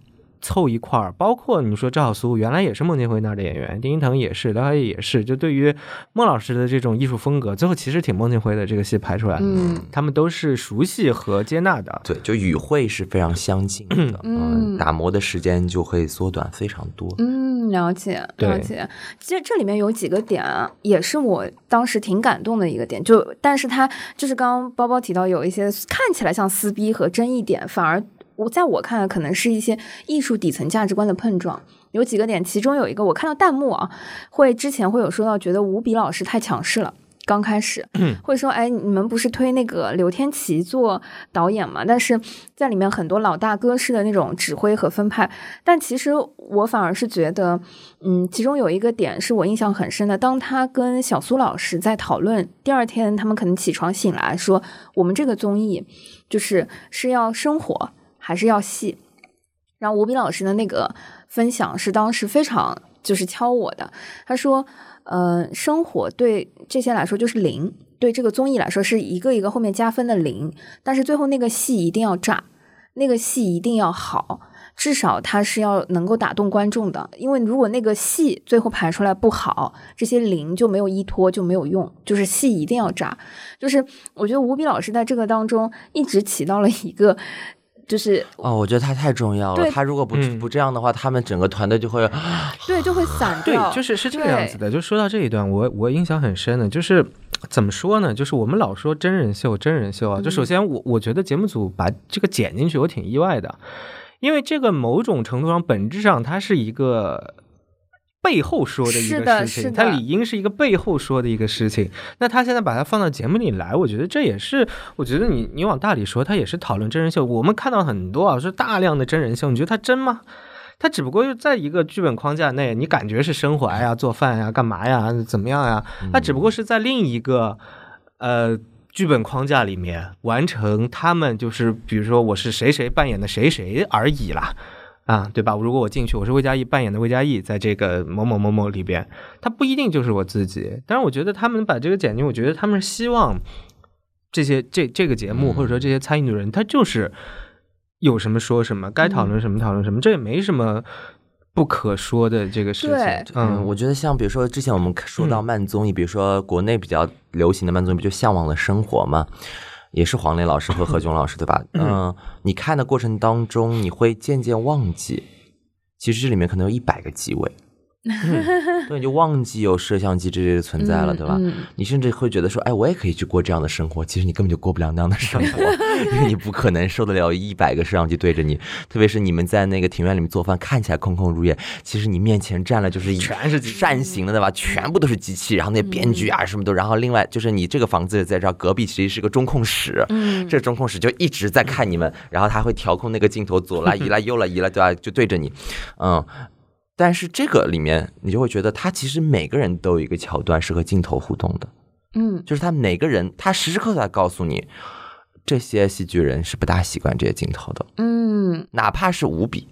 凑一块儿，包括你说赵小苏原来也是孟京辉那儿的演员，丁一腾也是，刘晓叶也是。就对于孟老师的这种艺术风格，最后其实挺孟京辉的这个戏拍出来，嗯，他们都是熟悉和接纳的。对，就语汇是非常相近的，嗯，打磨的时间就会缩短非常多。嗯，了解，了解。其实这里面有几个点，也是我当时挺感动的一个点。就，但是他就是刚刚包包提到有一些看起来像撕逼和争议点，反而。我在我看来，可能是一些艺术底层价值观的碰撞。有几个点，其中有一个，我看到弹幕啊，会之前会有说到，觉得吴比老师太强势了。刚开始会说，哎，你们不是推那个刘天琪做导演嘛？但是在里面很多老大哥式的那种指挥和分派。但其实我反而是觉得，嗯，其中有一个点是我印象很深的。当他跟小苏老师在讨论，第二天他们可能起床醒来说，我们这个综艺就是是要生活。还是要细，然后吴比老师的那个分享是当时非常就是敲我的。他说：“呃，生活对这些来说就是零，对这个综艺来说是一个一个后面加分的零。但是最后那个戏一定要炸，那个戏一定要好，至少它是要能够打动观众的。因为如果那个戏最后排出来不好，这些零就没有依托，就没有用。就是戏一定要炸。就是我觉得吴比老师在这个当中一直起到了一个。”就是哦，我觉得他太重要了。他如果不不这样的话，他们整个团队就会对就会散掉。对，就是是这个样子的。就说到这一段，我我印象很深的，就是怎么说呢？就是我们老说真人秀，真人秀啊。就首先，我我觉得节目组把这个剪进去，我挺意外的，因为这个某种程度上，本质上它是一个。背后说的一个事情，他理应是一个背后说的一个事情。那他现在把它放到节目里来，我觉得这也是，我觉得你你往大里说，他也是讨论真人秀。我们看到很多啊，说大量的真人秀，你觉得它真吗？它只不过就在一个剧本框架内，你感觉是生活呀、做饭呀、干嘛呀、怎么样呀？它只不过是在另一个呃。剧本框架里面完成他们就是比如说我是谁谁扮演的谁谁而已啦。啊，对吧？如果我进去，我是魏佳艺扮演的魏佳艺，在这个某某某某里边，他不一定就是我自己。但是我觉得他们把这个剪辑，我觉得他们是希望这些这这个节目或者说这些参与的人，他就是有什么说什么，该讨论什么讨论什么，这也没什么不可说的这个事情。嗯，嗯，我觉得像比如说之前我们说到慢综艺，比如说国内比较流行的慢综艺，不就《向往的生活》吗？也是黄磊老师和何炅老师，对吧？嗯，你看的过程当中，你会渐渐忘记，其实这里面可能有一百个机位，对，你 就忘记有摄像机这些存在了，对吧？嗯你甚至会觉得说，哎，我也可以去过这样的生活。其实你根本就过不了那样的生活，因为你不可能受得了一百个摄像机对着你。特别是你们在那个庭院里面做饭，看起来空空如也，其实你面前站了就是全是扇形的，对吧？全部都是机器，然后那编剧啊什么都，然后另外就是你这个房子在这儿隔壁其实是个中控室，嗯这中控室就一直在看你们，然后他会调控那个镜头左来移来右来移来，对吧？就对着你，嗯。但是这个里面，你就会觉得他其实每个人都有一个桥段是和镜头互动的，嗯就是他每个人他时时刻刻在告诉你，这些戏剧人是不大习惯这些镜头的，嗯哪怕是无比，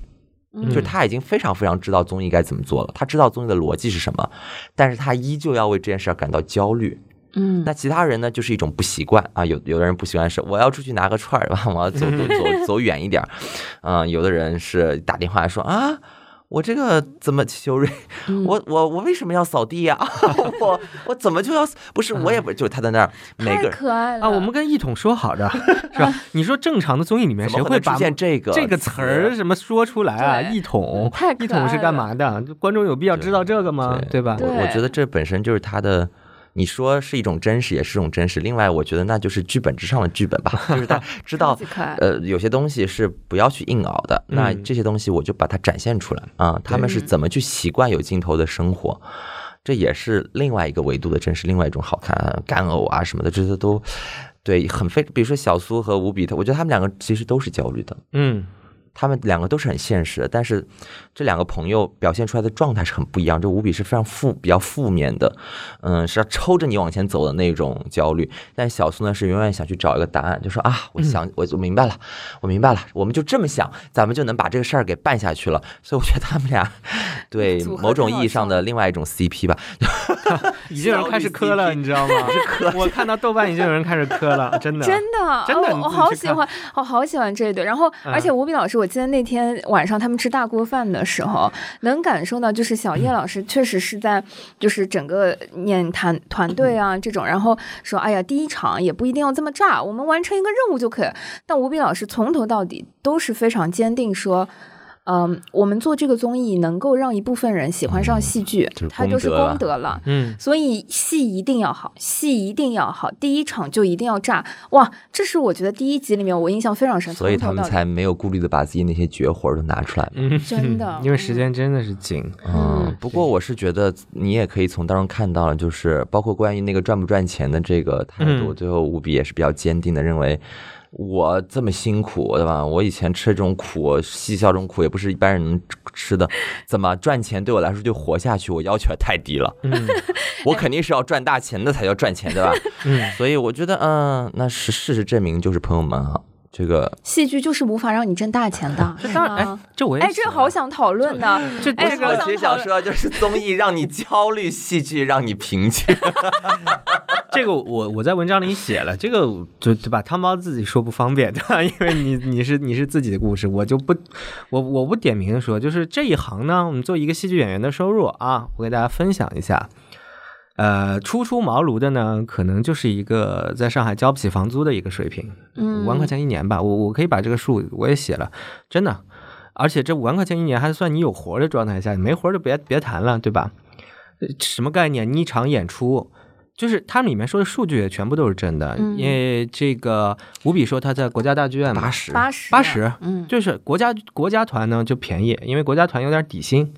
嗯就是他已经非常非常知道综艺该怎么做了，他知道综艺的逻辑是什么，但是他依旧要为这件事儿感到焦虑。嗯那其他人呢，就是一种不习惯啊，有有的人不习惯是我要出去拿个串儿吧，我要走走走 走远一点儿，嗯、有的人是打电话说啊。我这个怎么修睿？嗯我我我为什么要扫地呀、我我怎么就要不是我也不就他在那儿每太个可爱了啊，我们跟一统说好的 是吧？你说正常的综艺里面谁会出现这个这个词儿什么说出来啊？对一统太可一统是干嘛的？观众有必要知道这个吗？对吧？对我我觉得这本身就是他的。你说是一种真实，也是一种真实。另外，我觉得那就是剧本之上的剧本吧，就是他知道 呃，有些东西是不要去硬熬的。那嗯这些东西我就把它展现出来啊、他们是怎么去习惯有镜头的生活，这也是另外一个维度的真实，另外一种好看啊，干呕啊什么的，这些都对很非。比如说小苏和吴比，特我觉得他们两个其实都是焦虑的。嗯他们两个都是很现实的，但是这两个朋友表现出来的状态是很不一样。这无比是非常负、比较负面的，嗯，是要抽着你往前走的那种焦虑。但小苏呢，是永远想去找一个答案，就说啊，我想，我我明白了，我明白了，我们就这么想，咱们就能把这个事儿给办下去了。所以我觉得他们俩 对某种意义上的另外一种 CP 吧，已经有人开始磕了，你知道吗？我看到豆瓣已经有人开始磕了，真的，真的，真的我好喜欢，我好喜欢这一对。然后，嗯而且吴比老师，我记得那天晚上他们吃大锅饭的时候，能感受到，就是小叶老师确实是在，就是整个念团团队啊这种，然后说，哎呀，第一场也不一定要这么炸，我们完成一个任务就可以。但吴斌老师从头到底都是非常坚定说。嗯，我们做这个综艺能够让一部分人喜欢上戏剧，就它就是功德了。嗯，所以戏一定要好，戏一定要好，第一场就一定要炸！哇，这是我觉得第一集里面我印象非常深，所以他们才没有顾虑的把自己那些绝活都拿出来。嗯 真的 因为时间真的是紧。嗯嗯，不过我是觉得你也可以从当中看到了，就是包括关于那个赚不赚钱的这个态度，嗯最后吴比也是比较坚定的认为。我这么辛苦，对吧？我以前吃这种苦，戏校这种苦也不是一般人能吃的。怎么赚钱对我来说就活下去，我要求也太低了。嗯 我肯定是要赚大钱的才叫赚钱，对吧？嗯，所以我觉得，嗯，那是事实证明，就是朋友们哈，这个戏剧就是无法让你挣大钱的。这当然，啊哎，这我也哎，这写了好想讨论的。这哎这个好想我其实想说，就是综艺让你焦虑，戏剧让你平静。这个我我在文章里写了，这个就对吧？汤包自己说不方便，对吧？因为你你是你是自己的故事，我就不我我不点名说，就是这一行呢，我们做一个戏剧演员的收入啊，我给大家分享一下。呃，初出茅庐的呢，可能就是一个在上海交不起房租的一个水平，嗯五万块钱一年吧。我我可以把这个数我也写了，真的。而且这五万块钱一年还算你有活的状态下，你没活就别别谈了，对吧？呃什么概念？你一场演出，就是它里面说的数据也全部都是真的。嗯因为这个吴比说他在国家大剧院嘛八，十，八十，八十，嗯，就是国家国家团呢就便宜，因为国家团有点底薪。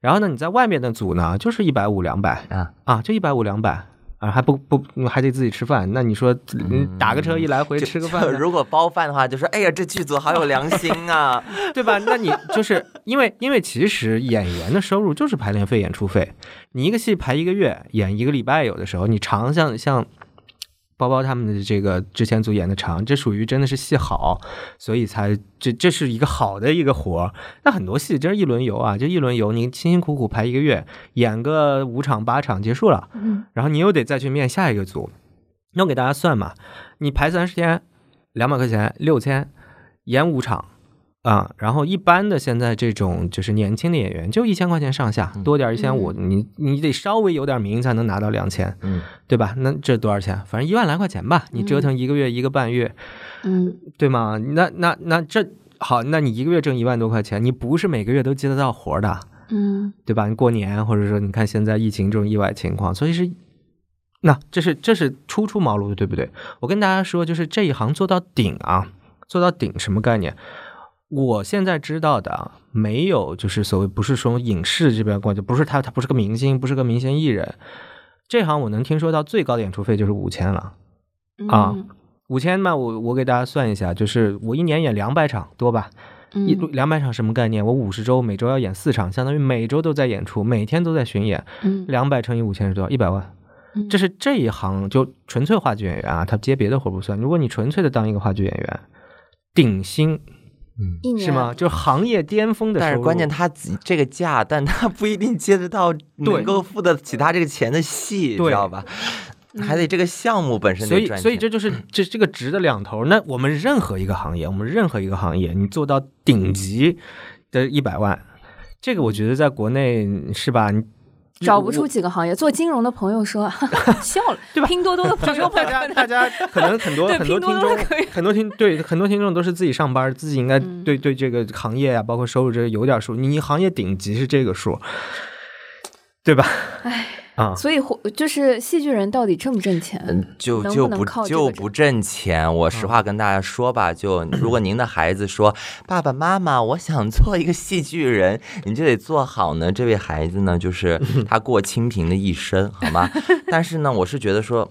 然后呢，你在外面的组呢就是一百五两百啊啊，就一百五两百啊，还不不还得自己吃饭。那你说嗯打个车一来回吃个饭如果包饭的话，就说哎呀，这剧组好有良心啊！对吧？那你就是因为因为其实演员的收入就是排练费、演出费。你一个戏排一个月，演一个礼拜，有的时候你长像像包包他们的这个之前组演的长，这属于真的是戏好，所以才这这是一个好的一个活儿。那很多戏真是一轮游啊，就一轮游，您辛辛苦苦排一个月，演个五场八场结束了，嗯然后你又得再去面下一个组。那我给大家算嘛，你排三十天，两百块钱，六千，演五场。啊、然后一般的现在这种就是年轻的演员，就一千块钱上下，多点一千五，你你得稍微有点名才能拿到两千，嗯，对吧？那这多少钱？反正一万来块钱吧，你折腾一个月、一个半月，嗯对吗？那那那这好，那你一个月挣一万多块钱，你不是每个月都接得到活的，嗯对吧？你过年或者说你看现在疫情这种意外情况，所以是，那这是这是初出茅庐的，对不对？我跟大家说，就是这一行做到顶啊，做到顶什么概念？我现在知道的啊，没有就是所谓不是说影视这边关系，不是他他不是个明星，不是个明星艺人，这行我能听说到最高的演出费就是五千了。啊嗯五千嘛，我我给大家算一下，就是我一年演两百场，多吧？一嗯两百场什么概念？我五十周，每周要演四场，相当于每周都在演出，每天都在巡演。嗯两百乘以五千是多少？一百万。嗯这是这一行就纯粹话剧演员啊，他接别的活不算。如果你纯粹的当一个话剧演员，顶薪一年是吗？？就是行业巅峰的。但是关键他这个价，但他不一定接得到能够付得起他这个钱的戏，对知道吧？还得这个项目本身所以，得赚钱。所以这就是这这个值的两头。那我们任何一个行业，我们任何一个行业，你做到顶级的一百万，这个我觉得在国内是吧？你找不出几个行业，做金融的朋友说哈 哈笑了，对吧拼多多的朋友大家大家可能很多很多听众很多听对很多听众都是自己上班，自己应该嗯对对这个行业啊，包括收入这个有点数。你行业顶级是这个数，对吧？唉，啊，所以就是戏剧人到底挣不挣钱？嗯，就就不就不挣钱。我实话跟大家说吧，就 如果您的孩子说爸爸妈妈，我想做一个戏剧人，你就得做好呢。这位孩子呢，就是 他过清贫的一生，好吗？但是呢，我是觉得说，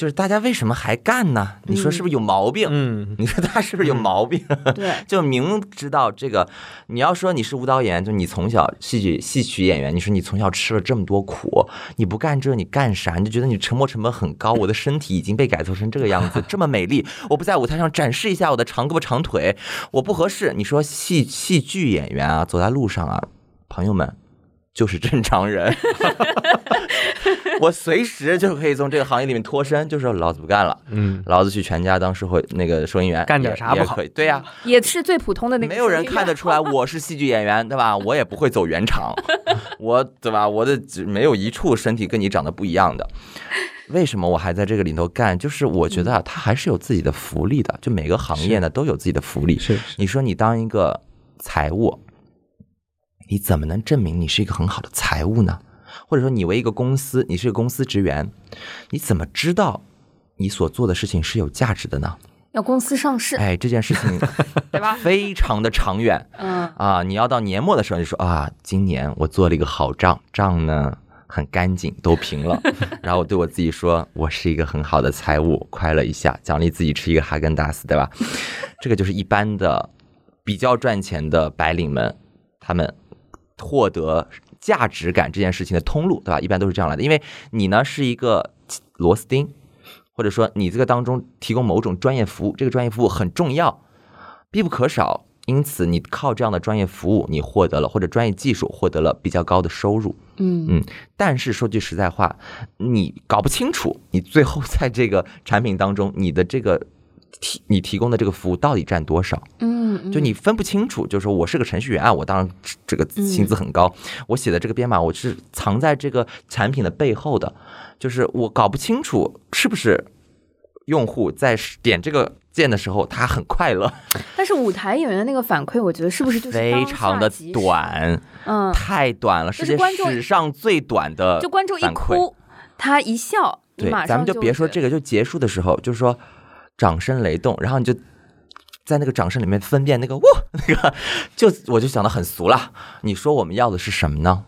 就是大家为什么还干呢？你说是不是有毛病？嗯，你说他是不是有毛病？对，就明知道这个，你要说你是舞蹈演员，就你从小戏剧戏曲演员，你说你从小吃了这么多苦，你不干这你干啥？你就觉得你沉没成本很高，我的身体已经被改造成这个样子，这么美丽，我不在舞台上展示一下我的长胳膊长腿，我不合适。你说戏戏剧演员啊，走在路上啊，朋友们就是正常人。我随时就可以从这个行业里面脱身，就说老子不干了，嗯，老子去全家当社会那个收银员，干点啥不好也可以？对呀、也是最普通的那个。没有人看得出来我是戏剧演员，对吧？我也不会走圆场，我对吧？我的只没有一处身体跟你长得不一样的。为什么我还在这个里头干？就是我觉得啊，它还是有自己的福利的，就每个行业呢都有自己的福利。是是，你说你当一个财务，你怎么能证明你是一个很好的财务呢？或者说你为一个公司，你是个公司职员，你怎么知道你所做的事情是有价值的呢？要公司上市，哎，这件事情 对吧？非常的长远。嗯啊，你要到年末的时候，你说啊，今年我做了一个好账，账呢很干净，都平了。然后我对我自己说，我是一个很好的财务，快乐一下，奖励自己吃一个哈根达斯，对吧？这个就是一般的比较赚钱的白领们，他们获得价值感这件事情的通路，对吧？一般都是这样来的，因为你呢是一个螺丝钉，或者说你这个当中提供某种专业服务，这个专业服务很重要，必不可少。因此，你靠这样的专业服务，你获得了或者专业技术获得了比较高的收入。嗯嗯，但是说句实在话，你搞不清楚，你最后在这个产品当中，你的这个提你提供的这个服务到底占多少？嗯，就你分不清楚，就是说我是个程序员啊，我当然这个薪资很高，我写的这个编码我是藏在这个产品的背后的，就是我搞不清楚是不是用户在点这个键的时候他很快乐，但是舞台演员的那个反馈，我觉得是不是就是非常的？短，嗯，太短了，世界史上最短的就观众一反馈哭，他一笑，对咱们就别说这个，就结束的时候，就是说掌声雷动，然后你就在那个掌声里面分辨那个哇，那个就我就想的很俗了。你说我们要的是什么呢？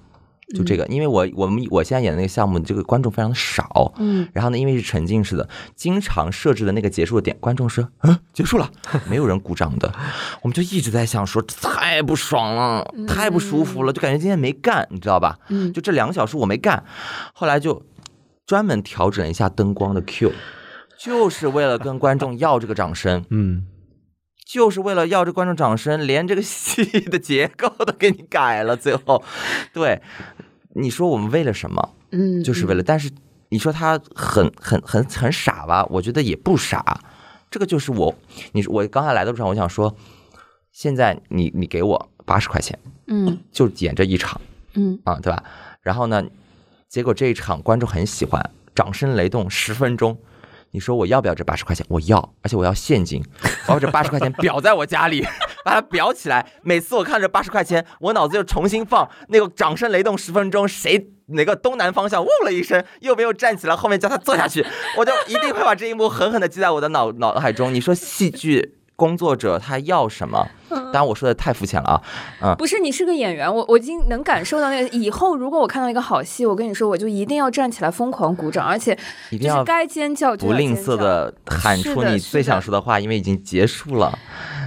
就这个，因为我我们我现在演的那个项目，这个观众非常的少，嗯，然后呢，因为是沉浸式的，经常设置的那个结束的点，观众是嗯结束了，没有人鼓掌的，我们就一直在想说太不爽了，太不舒服了，就感觉今天没干，你知道吧？嗯。就这两个小时我没干，后来就专门调整一下灯光的 Q，就是为了跟观众要这个掌声，嗯，就是为了要这观众掌声，连这个戏的结构都给你改了。最后，对，你说我们为了什么？嗯，就是为了，但是你说他很很很很傻吧？我觉得也不傻，这个就是我，你我刚才来的路上，我想说，现在你你给我八十块钱，嗯就演这一场嗯啊，对吧？然后呢，结果这一场观众很喜欢，掌声雷动十分钟。你说我要不要这八十块钱？我要，而且我要现金，我把这八十块钱 裱在我家里，把它裱起来。每次我看着八十块钱，我脑子就重新放那个掌声雷动十分钟，谁哪个东南方向嗡了一声，又没有站起来，后面叫他坐下去，我就一定会把这一幕狠狠的记在我的脑脑海中。你说戏剧工作者他要什么？当然我说的太肤浅了啊，不是你是个演员，我我已经能感受到那个。以后如果我看到一个好戏，我跟你说，我就一定要站起来疯狂鼓掌，而且一定要该尖叫就不吝啬的喊出你最想说的话，因为已经结束了。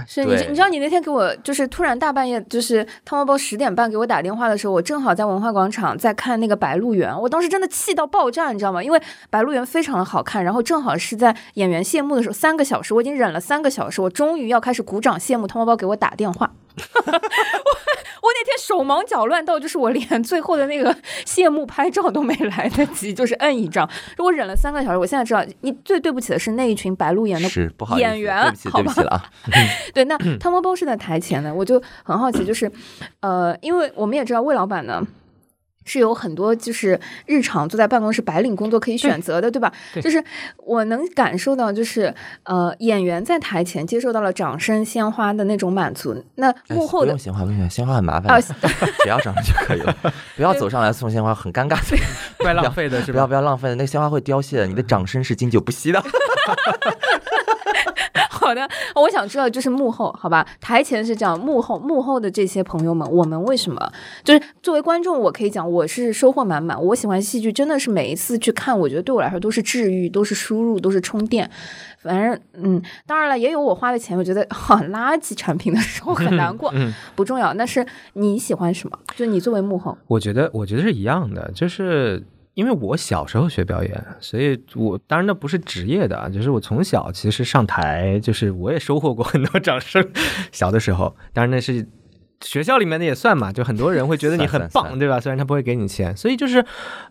是你对你知道你那天给我就是突然大半夜就是汤包包十点半给我打电话的时候，我正好在文化广场在看那个《白鹿原》，我当时真的气到爆炸，你知道吗？因为《白鹿原》非常的好看，然后正好是在演员谢幕的时候，三个小时，我已经忍了三个小时，我终于要开始鼓掌谢幕，汤包包给我打电话。我 天手忙脚乱到，就是我连最后的那个谢幕拍照都没来得及，就是摁一张。我忍了三个小时，我现在知道，你最对不起的是那一群白鹿演的是不好意思，演员对不起，好吧对 那汤包包是在台前的，我就很好奇，就是，呃，因为我们也知道魏老板呢。是有很多就是日常坐在办公室白领工作可以选择的，对吧？对就是我能感受到，就是呃，演员在台前接受到了掌声、鲜花的那种满足，那哎幕后的不用鲜花，不用鲜花，鲜花很麻烦 只要掌声就可以了，不要走上来送鲜花，很尴尬的。怪浪费的是不要？不要浪费的，那个鲜花会凋谢的，你的掌声是经久不息的。好的，我想知道就是幕后，好吧？台前是这样，幕后幕后的这些朋友们，我们为什么就是作为观众，我可以讲我是收获满满。我喜欢戏剧，真的是每一次去看，我觉得对我来说都是治愈，都是输入，都是充电。反正嗯，当然了，也有我花的钱，我觉得很、垃圾产品的时候很难过，嗯不重要。那是你喜欢什么？就你作为幕后，我觉得，我觉得是一样的，就是因为我小时候学表演，所以我当然那不是职业的啊，就是我从小其实上台，就是我也收获过很多掌声。小的时候，当然那是学校里面的也算嘛，就很多人会觉得你很算算算棒，对吧？虽然他不会给你钱，所以就是，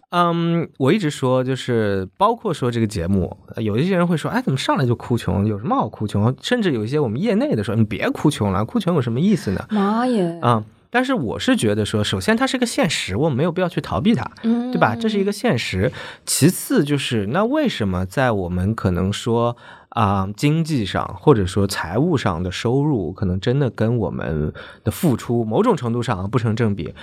嗯，我一直说，就是包括说这个节目，呃有一些人会说，哎，怎么上来就哭穷？有什么好哭穷？甚至有一些我们业内的说，你别哭穷了，哭穷有什么意思呢？妈耶，啊、但是我是觉得说，首先它是个现实，我们没有必要去逃避它，嗯对吧？这是一个现实。其次就是，那为什么在我们可能说啊、经济上或者说财务上的收入，可能真的跟我们的付出某种程度上不成正比？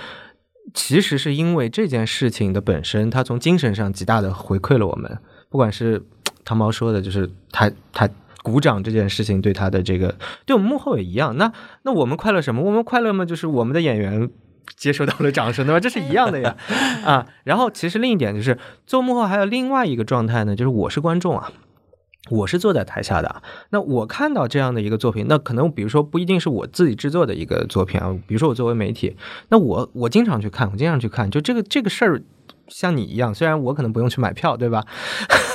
其实是因为这件事情的本身，它从精神上极大的回馈了我们。不管是 汤猫说的，就是他他鼓掌这件事情对他的这个，对我们幕后也一样。那那我们快乐什么？我们快乐嘛，就是我们的演员接受到了掌声，对吧？这是一样的呀，啊。然后其实另一点就是做幕后还有另外一个状态呢，就是我是观众啊。我是坐在台下的啊，那我看到这样的一个作品，那可能比如说不一定是我自己制作的一个作品啊，比如说我作为媒体，那我我经常去看，我经常去看，就这个这个事儿，像你一样，虽然我可能不用去买票，对吧？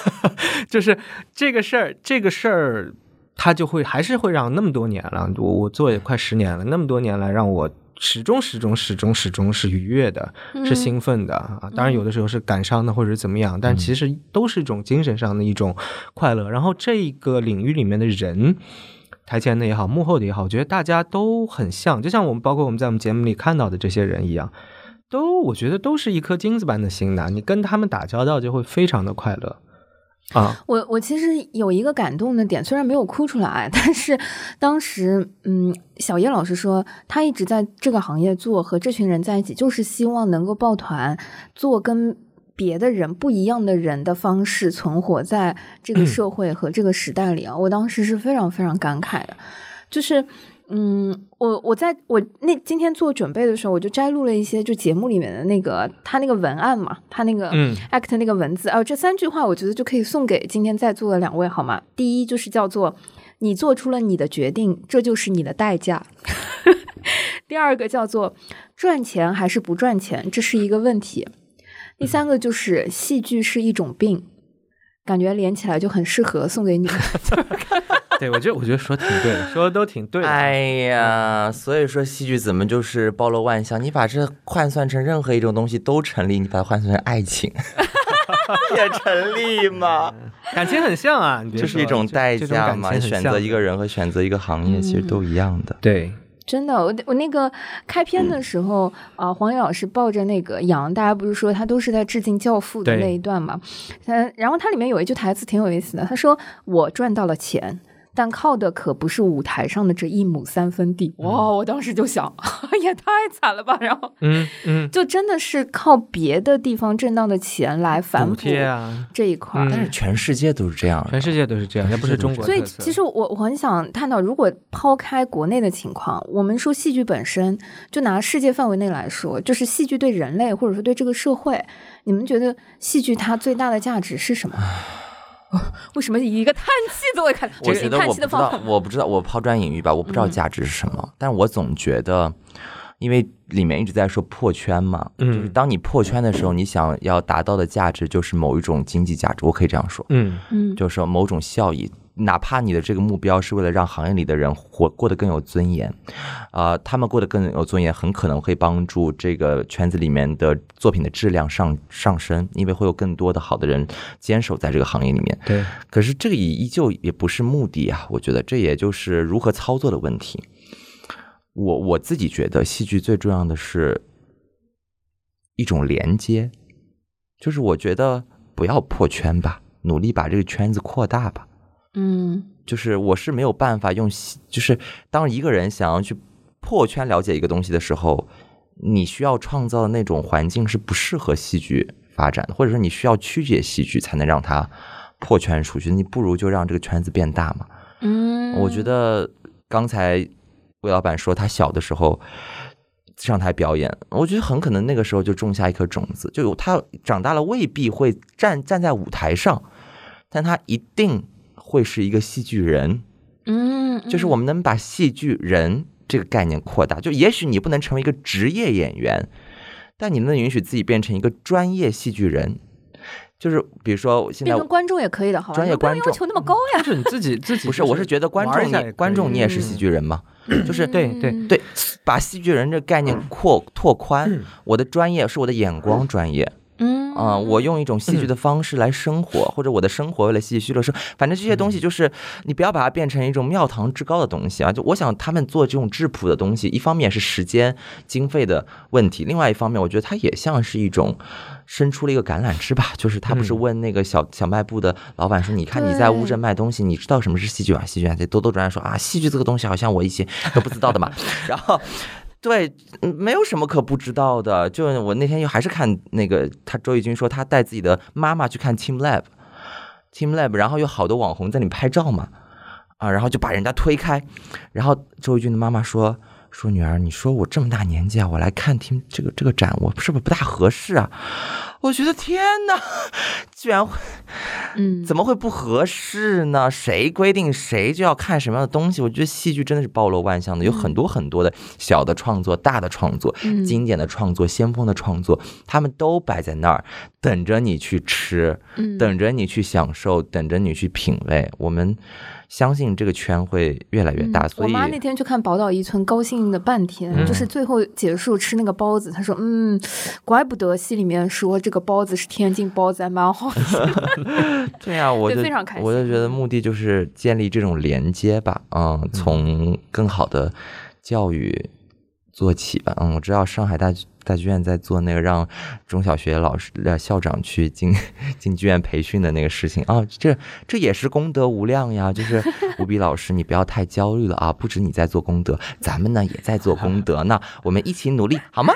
就是这个事儿，这个事儿，它就会还是会让那么多年了，我我做也快十年了，那么多年来让我始终始终始终始终是愉悦的，是兴奋的啊。当然有的时候是感伤的或者是怎么样，但其实都是一种精神上的一种快乐。然后这个领域里面的人。台前的也好，幕后的也好，我觉得大家都很像，就像我们包括我们在我们节目里看到的这些人一样，都我觉得都是一颗金子般的心呐，你跟他们打交道就会非常的快乐啊。我我其实有一个感动的点，虽然没有哭出来，但是当时，嗯，小叶老师说他一直在这个行业做，和这群人在一起，就是希望能够抱团做跟别的人不一样的人的方式存活在这个社会和这个时代里啊。我当时是非常非常感慨的，就是。嗯，我我在我那今天做准备的时候，我就摘录了一些就节目里面的那个他那个文案嘛，他那个嗯 act 那个文字哦，这三句话我觉得就可以送给今天在座的两位好吗？第一就是叫做你做出了你的决定，这就是你的代价。第二个叫做赚钱还是不赚钱，这是一个问题。第三个就是戏剧是一种病，感觉连起来就很适合送给你们。对，我觉得我觉得说挺对的，说的都挺对的。哎呀，所以说戏剧怎么就是包罗万象？你把这换算成任何一种东西都成立，你把它换算成爱情 也成立吗？感情很像啊，你别这是一种代价嘛？选择一个人和选择一个行业其实都一样的。对，真的，我我那个开篇的时候啊、黄磊老师抱着那个羊，大家不是说他都是在致敬《教父》的那一段嘛？嗯，然后它里面有一句台词挺有意思的，他说：“我赚到了钱。”但靠的可不是舞台上的这一亩三分地，哇！我当时就想，也太惨了吧。然后嗯嗯，就真的是靠别的地方挣到的钱来反补贴啊，这一块但是全世界都是这样，全世界都是这样，那不是中国所以其实我我很想探讨，如果抛开国内的情况，我们说戏剧本身，就拿世界范围内来说，就是戏剧对人类或者说对这个社会，你们觉得戏剧它最大的价值是什么？为什么以一个叹气作为看？我觉得我不知道气的方法，。我不知道，我抛砖引玉吧，我不知道嗯价值是什么，但我总觉得，因为里面一直在说破圈嘛，嗯就是当你破圈的时候，你想要达到的价值就是某一种经济价值，我可以这样说，嗯嗯，就是说某种效益。哪怕你的这个目标是为了让行业里的人活过得更有尊严，啊、他们过得更有尊严，很可能会帮助这个圈子里面的作品的质量上上升，因为会有更多的好的人坚守在这个行业里面。对，可是这个也依旧也不是目的啊，我觉得这也就是如何操作的问题。我我自己觉得戏剧最重要的是一种连接，就是我觉得不要破圈吧，努力把这个圈子扩大吧。嗯就是我是没有办法用戏，就是当一个人想要去破圈了解一个东西的时候，你需要创造的那种环境是不适合戏剧发展的，或者说你需要曲解戏剧才能让它破圈出去。你不如就让这个圈子变大嘛。嗯，我觉得刚才魏老板说他小的时候上台表演，我觉得很可能那个时候就种下一颗种子，就有他长大了未必会站站在舞台上，但他一定会是一个戏剧人。嗯，嗯就是我们能把戏剧人这个概念扩大，就也许你不能成为一个职业演员，但你能允许自己变成一个专业戏剧人。就是比如说现在变成观众也可以的，好吧？专业观众要求那么高呀。就是你自己 自己不是，我是觉得观众你观众你也是戏剧人嘛，就是对对嗯对，把戏剧人这个概念扩拓宽。我的专业是我的眼光专业嗯啊、我用一种戏剧的方式来生活，或者我的生活为了戏剧娱乐生，反正这些东西就是你不要把它变成一种庙堂之高的东西啊。就我想他们做这种质朴的东西，一方面是时间经费的问题，另外一方面我觉得它也像是一种。伸出了一个橄榄枝吧，就是他不是嗯问那个小小卖部的老板说：“你看你在乌镇卖东西，你知道什么是戏剧啊？戏剧啊？”这兜兜转转说啊，戏剧这个东西好像我以前都不知道的嘛。然后对，没有什么可不知道的。就我那天又还是看那个，他周轶君说他带自己的妈妈去看 Team Lab，Team Lab，然后有好多网红在里拍照嘛，啊，然后就把人家推开，然后周轶君的妈妈说。说女儿，你说我这么大年纪啊，我来看 Team 这个这个展，我是不是不大合适啊？我觉得天哪，居然会嗯，怎么会不合适呢？谁规定谁就要看什么样的东西？我觉得戏剧真的是包罗万象的，有很多很多的小的创作、大的创作、嗯经典的创作、先锋的创作，他们都摆在那儿，等着你去吃，嗯等着你去享受，等着你去品味。我们相信这个圈会越来越大，嗯所以我妈那天去看《宝岛一村》，高兴了半天，嗯就是最后结束吃那个包子，她说：“嗯，怪不得戏里面说这个包子是天津包子，还蛮好吃。对啊，我就非常开心我就觉得目的就是建立这种连接吧，嗯，从更好的教育做起吧，嗯，我知道上海大大剧院在做那个让中小学老师呃校长去进进剧院培训的那个事情啊，这这也是功德无量呀，就是吴比老师，你不要太焦虑了啊，不止你在做功德，咱们呢也在做功德呢，我们一起努力好吗？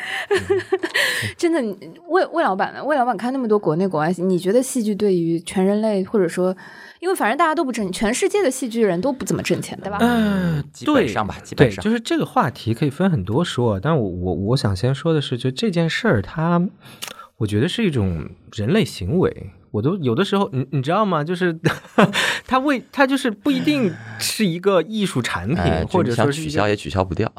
真的，魏魏老板？魏老板看那么多国内国外，你觉得戏剧对于全人类，或者说，因为反正大家都不挣，全世界的戏剧人都不怎么挣钱，对吧？嗯，基本对上吧基本，上就是这个话题可以分很多说，但我我我想先说的是，就这件事儿，它我觉得是一种人类行为。我都有的时候，你你知道吗？就是 它为它就是不一定是一个艺术产品，哎，或者说取消也取消不掉。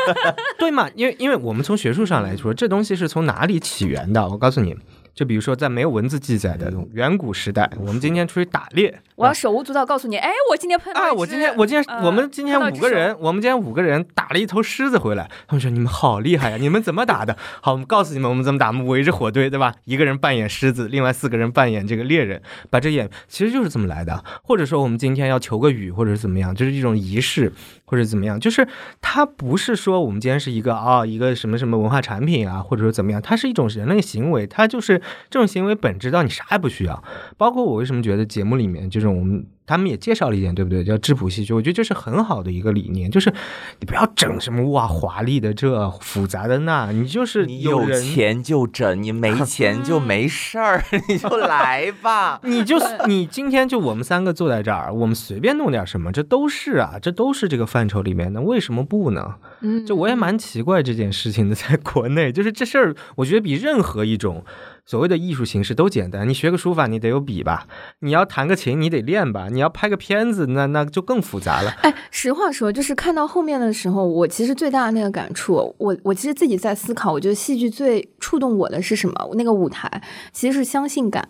对嘛？因为因为我们从学术上来说，这东西是从哪里起源的？我告诉你，就比如说在没有文字记载的远古时代，我们今天出去打猎，我要手舞足蹈告诉你，哎，我今天碰到啊，一只我今天我今天、呃我们今天五个人，我们今天五个人打了一头狮子回来。他们说你们好厉害呀，你们怎么打的？好，我们告诉你们我们怎么打，我们围着火堆，对吧？一个人扮演狮子，另外四个人扮演这个猎人，把这演其实就是这么来的。或者说我们今天要求个雨，或者是怎么样，就是一种仪式，或者怎么样，就是它不是说我们今天是一个啊、一个什么什么文化产品啊，或者说怎么样，它是一种人类行为，它就是这种行为本质到你啥也不需要。包括我为什么觉得节目里面这种我们他们也介绍了一点，对不对？叫质朴戏剧，我觉得这是很好的一个理念，就是你不要整什么哇华丽的这复杂的那，你就是你有。钱就整，你没 钱就没事儿，你就来吧。你就是你今天就我们三个坐在这儿，我们随便弄点什么，这都是啊，这都是这个范畴里面的，为什么不呢？嗯，就我也蛮奇怪这件事情的，在国内，就是这事儿，我觉得比任何一种所谓的艺术形式都简单。你学个书法，你得有笔吧；你要弹个琴，你得练吧；你要拍个片子，那那就更复杂了。哎，实话说，就是看到后面的时候，我其实最大的那个感触，我我其实自己在思考，我觉得戏剧最触动我的是什么？那个舞台其实是相信感，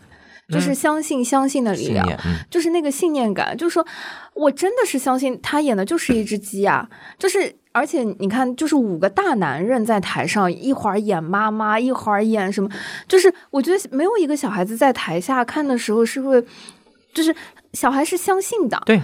就是嗯相信相信的力量。就是那个信念感，就是说我真的是相信他演的就是一只鸡啊，就是而且你看，就是五个大男人在台上，一会儿演妈妈，一会儿演什么，就是我觉得没有一个小孩子在台下看的时候是会，就是小孩是相信的，对，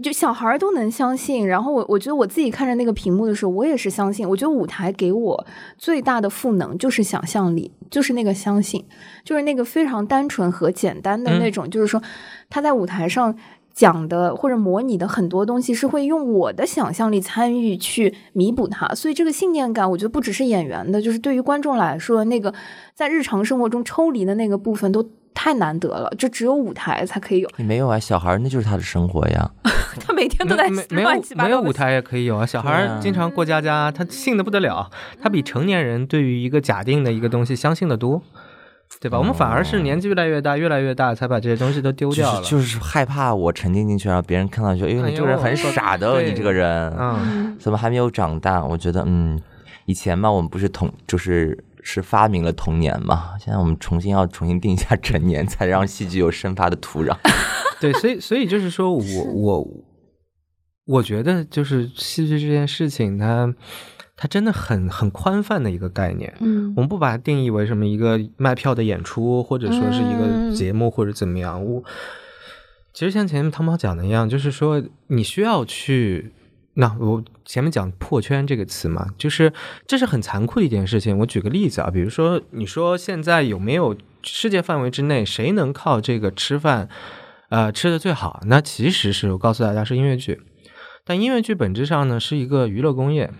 就小孩都能相信。然后我我觉得我自己看着那个屏幕的时候，我也是相信。我觉得舞台给我最大的赋能就是想象力，就是那个相信，就是那个非常单纯和简单的那种，就是说他在舞台上。讲的或者模拟的很多东西是会用我的想象力参与去弥补它，所以这个信念感，我觉得不只是演员的，就是对于观众来说，那个在日常生活中抽离的那个部分都太难得了，就只有舞台才可以有。你没有啊，小孩那就是他的生活呀。他每天都在没没有乱七八糟的没有舞台也可以有啊，小孩经常过家家，他信的不得了，他比成年人对于一个假定的一个东西相信的多，对吧？我们反而是年纪越来越大，越来越大，才把这些东西都丢掉了。就是害怕我沉浸进去，然后别人看到就，哎呦，哎你这个人很呦傻的，对你这个人，嗯，怎么还没有长大？我觉得，嗯，以前嘛，我们不是同，就是是发明了童年嘛，现在我们重新要重新定一下 成年，才让戏剧有生发的土壤。对，所以所以就是说我我我觉得就是戏剧这件事情，它它真的很很宽泛的一个概念。嗯我们不把它定义为什么一个卖票的演出，或者说是一嗯个节目，或者怎么样。我其实像前面汤猫讲的一样，就是说你需要去。那我前面讲“破圈”这个词嘛，就是这是很残酷的一件事情。我举个例子啊，比如说你说现在有没有世界范围之内谁能靠这个吃饭，呃，吃的最好？那其实是我告诉大家是音乐剧，但音乐剧本质上呢是一个娱乐工业。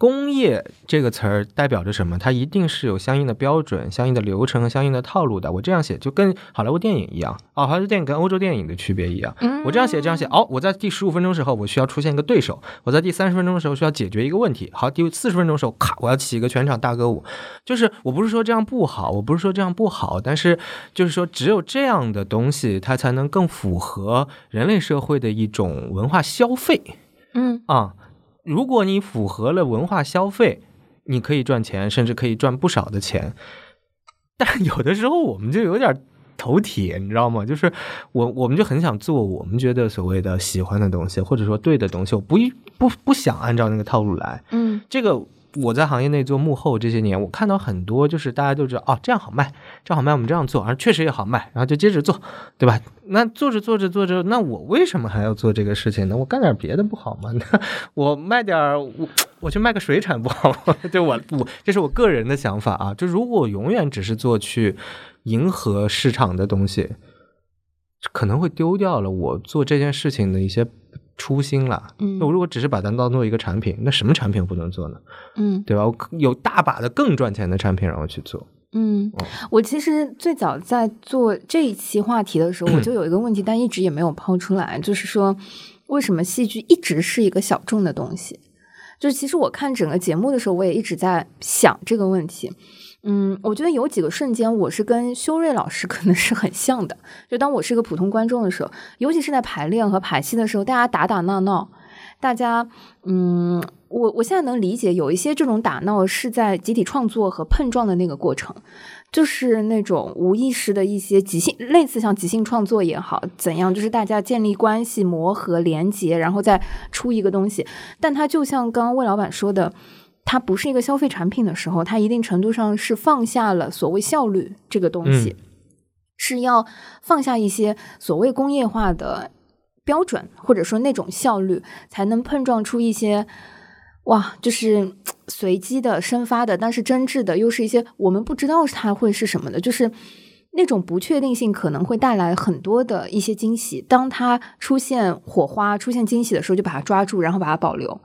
工业这个词儿代表着什么？它一定是有相应的标准、相应的流程和相应的套路的。我这样写就跟好莱坞电影一样，哦，好莱坞电影跟欧洲电影的区别一样。我这样写，这样写，哦，我在第十五分钟时候我需要出现一个对手，我在第三十分钟的时候需要解决一个问题。好，第四十分钟的时候，咔，我要起一个全场大歌舞。就是我不是说这样不好，我不是说这样不好，但是就是说只有这样的东西，它才能更符合人类社会的一种文化消费。嗯啊、如果你符合了文化消费，你可以赚钱，甚至可以赚不少的钱。但有的时候我们就有点头铁，你知道吗？就是我我们就很想做我们觉得所谓的喜欢的东西，或者说对的东西，我不一不不想按照那个套路来。嗯这个我在行业内做幕后这些年，我看到很多就是大家都知道哦，这样好卖，这样好卖，我们这样做，而确实也好卖，然后就接着做，对吧？那做着做着做着，那我为什么还要做这个事情呢？我干点别的不好吗？那我卖点儿我我去卖个水产不好吗？就我我这是我个人的想法啊。就如果永远只是做去迎合市场的东西，可能会丢掉了我做这件事情的一些初心了。嗯那我如果只是把它当做一个产品，那什么产品我不能做呢？嗯对吧？我有大把的更赚钱的产品让我去做。嗯，我其实最早在做这一期话题的时候，我就有一个问题，但一直也没有抛出来，就是说，为什么戏剧一直是一个小众的东西？就是其实我看整个节目的时候，我也一直在想这个问题。嗯，我觉得有几个瞬间，我是跟修睿老师 可能是很像的。就当我是一个普通观众的时候，尤其是在排练和排戏的时候，大家打打闹闹，大家嗯我我现在能理解，有一些这种打闹是在集体创作和碰撞的那个过程，就是那种无意识的一些即兴，类似像即兴创作也好，怎样，就是大家建立关系、磨合、连接，然后再出一个东西。但它就像刚刚魏老板说的，它不是一个消费产品的时候，它一定程度上是放下了所谓效率这个东西，是要放下一些所谓工业化的标准，或者说那种效率，才能碰撞出一些。哇，就是随机的、生发的，但是真挚的，又是一些我们不知道它会是什么的，就是那种不确定性可能会带来很多的一些惊喜。当它出现火花、出现惊喜的时候，就把它抓住，然后把它保留。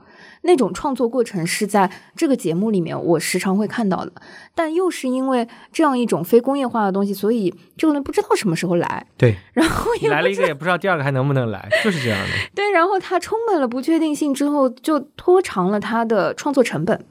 那种创作过程是在这个节目里面，我时常会看到的。但又是因为这样一种非工业化的东西，所以这个人不知道什么时候来。对，然后来了一个也不知道第二个还能不能来，就是这样的。对，然后它充满了不确定性之后，就拖长了他的创作成本。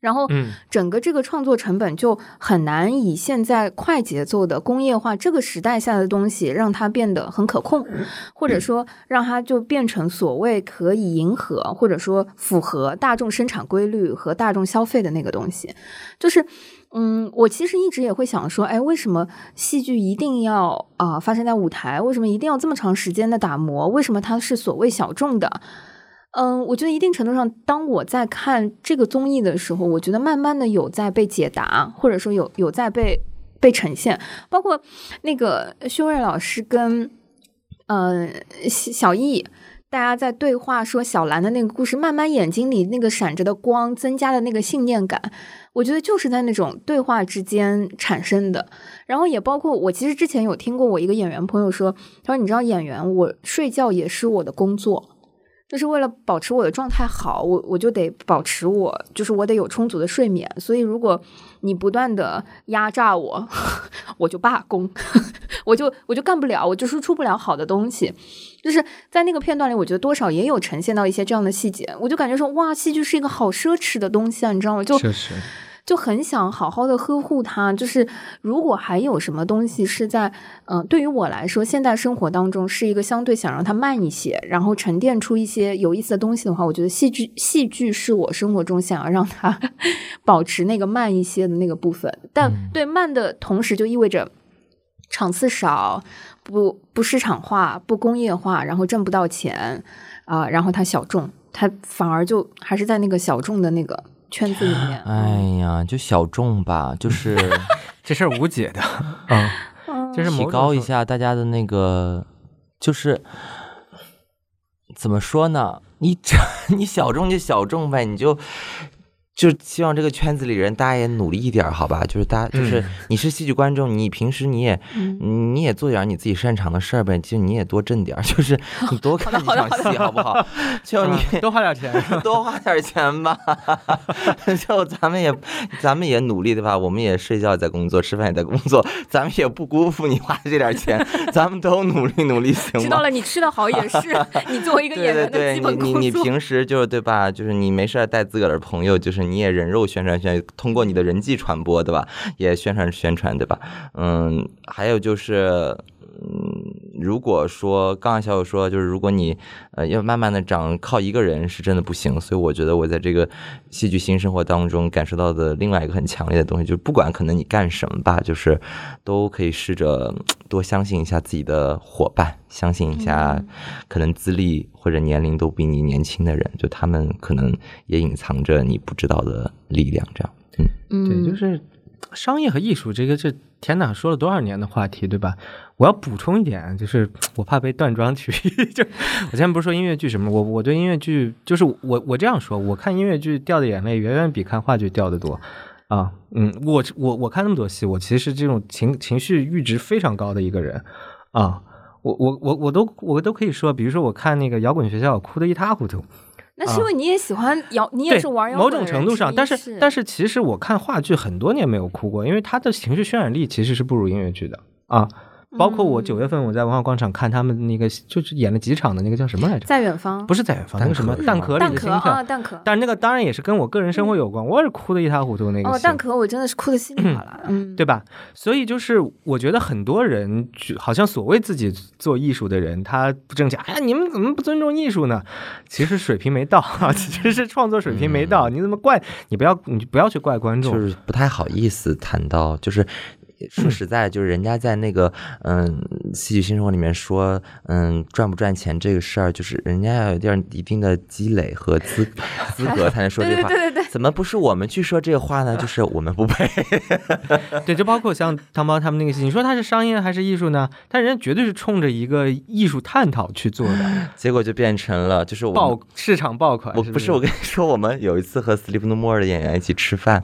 然后，整个这个创作成本就很难以现在快节奏的工业化这个时代下的东西让它变得很可控，或者说让它就变成所谓可以迎合或者说符合大众生产规律和大众消费的那个东西。就是，嗯，我其实一直也会想说，哎，为什么戏剧一定要啊发生在舞台？为什么一定要这么长时间的打磨？为什么它是所谓小众的？嗯，我觉得一定程度上，当我在看这个综艺的时候，我觉得慢慢的有在被解答，或者说有有在被被呈现。包括那个修睿老师跟呃小易，大家在对话说小兰的那个故事，慢慢眼睛里那个闪着的光，增加的那个信念感，我觉得就是在那种对话之间产生的。然后也包括我，其实之前有听过我一个演员朋友说，他说你知道演员，我睡觉也是我的工作。就是为了保持我的状态好，我我就得保持我，就是我得有充足的睡眠。所以如果你不断的压榨我，我就罢工，我就我就干不了，我就是出不了好的东西。就是在那个片段里，我觉得多少也有呈现到一些这样的细节，我就感觉说，哇，戏剧是一个好奢侈的东西啊，你知道吗？就确实。就很想好好的呵护它。就是如果还有什么东西是在，嗯，对于我来说，现代生活当中是一个相对想让它慢一些，然后沉淀出一些有意思的东西的话，我觉得戏剧戏剧是我生活中想要让它 保持那个慢一些的那个部分。但对慢的同时，就意味着场次少，不不市场化，不工业化，然后挣不到钱啊，然后它小众，它反而就还是在那个小众的那个。圈子里面，哎呀，就小众吧，就 是这事儿无解的啊，就是提高一下大家的那个，就是怎么说呢？你这 你小众就小众呗，你就。就希望这个圈子里人大家也努力一点，好吧？就是大家就是你是戏剧观众，你平时你也你也做点你自己擅长的事儿呗，就你也多挣点，就是你多看几场戏，好不好？就你 多花点钱，多花点钱吧。就咱们也咱们也努力对吧？我们也睡觉在工作，吃饭也在工作，咱们也不辜负你花的这点钱，咱们都努力努力，行吗？知道了，你吃的好也是你作为一个演员的基本工作。你你你平时就是对吧？就是你没事带自个儿的朋友，就是。你也人肉宣传宣，通过你的人际传播，对吧？也宣传宣传，对吧？嗯，还有就是，嗯，如果说刚刚小友说，就是如果你呃要慢慢的长，靠一个人是真的不行。所以我觉得我在这个戏剧新生活当中感受到的另外一个很强烈的东西，就是不管可能你干什么吧，就是都可以试着多相信一下自己的伙伴，相信一下可能资历。或者年龄都比你年轻的人，就他们可能也隐藏着你不知道的力量，这样，嗯，对，就是商业和艺术这个，这天哪，说了多少年的话题，对吧？我要补充一点，就是我怕被断章取义，就我现在不是说音乐剧什么，我我对音乐剧，就是我我这样说，我看音乐剧掉的眼泪远远比看话剧掉的多啊，嗯，我我我看那么多戏，我其实这种情情绪阈值非常高的一个人啊。我我我我都我都可以说，比如说我看那个摇滚学校，哭得一塌糊涂。那是因为你也喜欢摇，你也是玩摇滚。某种程度上，但是但是其实我看话剧很多年没有哭过，因为他的情绪渲染力其实是不如音乐剧的啊。包括我九月份我在文化广场看他们那个，就是演了几场的那个叫什么来着？在远方不是在远方，那个什么蛋壳里蛋壳的心跳啊，。蛋壳。但是那个当然也是跟我个人生活有关，我也是哭的一塌糊涂那个哦，戏蛋壳我真的是哭的稀里哗啦，嗯，对吧？所以就是我觉得很多人好像所谓自己做艺术的人，他不挣钱，哎呀，你们怎么不尊重艺术呢？其实水平没到，其实是创作水平没到。你怎么怪？你不要，你不要去怪观众。就是不太好意思谈到，就是说实在，就是人家在那个嗯戏剧新生活里面说，嗯赚不赚钱这个事儿，就是人家要有点一定的积累和资 资格才能说这话。对对对对怎么不是我们去说这个话呢？就是我们不配。对，就包括像汤包他们那个戏，你说他是商业还是艺术呢？但人家绝对是冲着一个艺术探讨去做的，结果就变成了，就是我爆市场爆款。我不是我跟你说，我们有一次和 Sleep No More 的演员一起吃饭，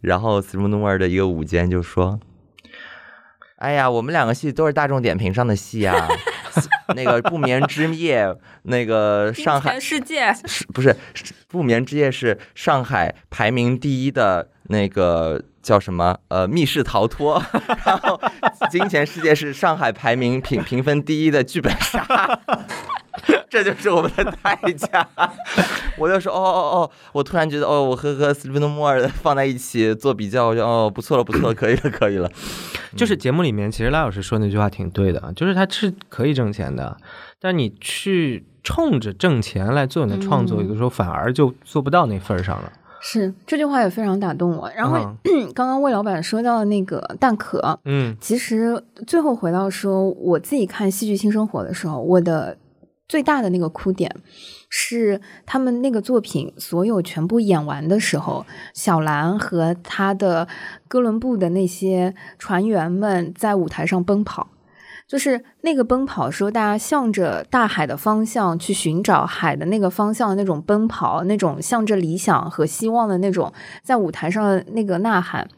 然后 Sleep No More 的一个舞间就说：“哎呀，我们两个戏都是大众点评上的戏啊，那个不眠之夜，那个上海世界是不是是不眠之夜是上海排名第一的那个叫什么呃密室逃脱，然后金钱世界是上海排名评评分第一的剧本杀。这就是我们的代价。我就说，哦哦哦，我突然觉得，哦，我和和 Sleep No More 放在一起做比较，我就哦，不错了，不错了，可以了，可以了。就是节目里面，其实赖老师说那句话挺对的，啊就是他是可以挣钱的，但你去冲着挣钱来做你的创作，嗯有的时候反而就做不到那份儿上了。是这句话也非常打动我。然后、嗯 刚刚魏老板说到那个蛋壳，嗯其实最后回到说，我自己看《戏剧新生活》的时候，我的最大的那个哭点是他们那个作品所有全部演完的时候，小兰和他的哥伦布的那些船员们在舞台上奔跑。就是那个奔跑，说大家向着大海的方向去寻找海的那个方向那种奔跑，那种向着理想和希望的那种在舞台上的那个呐喊。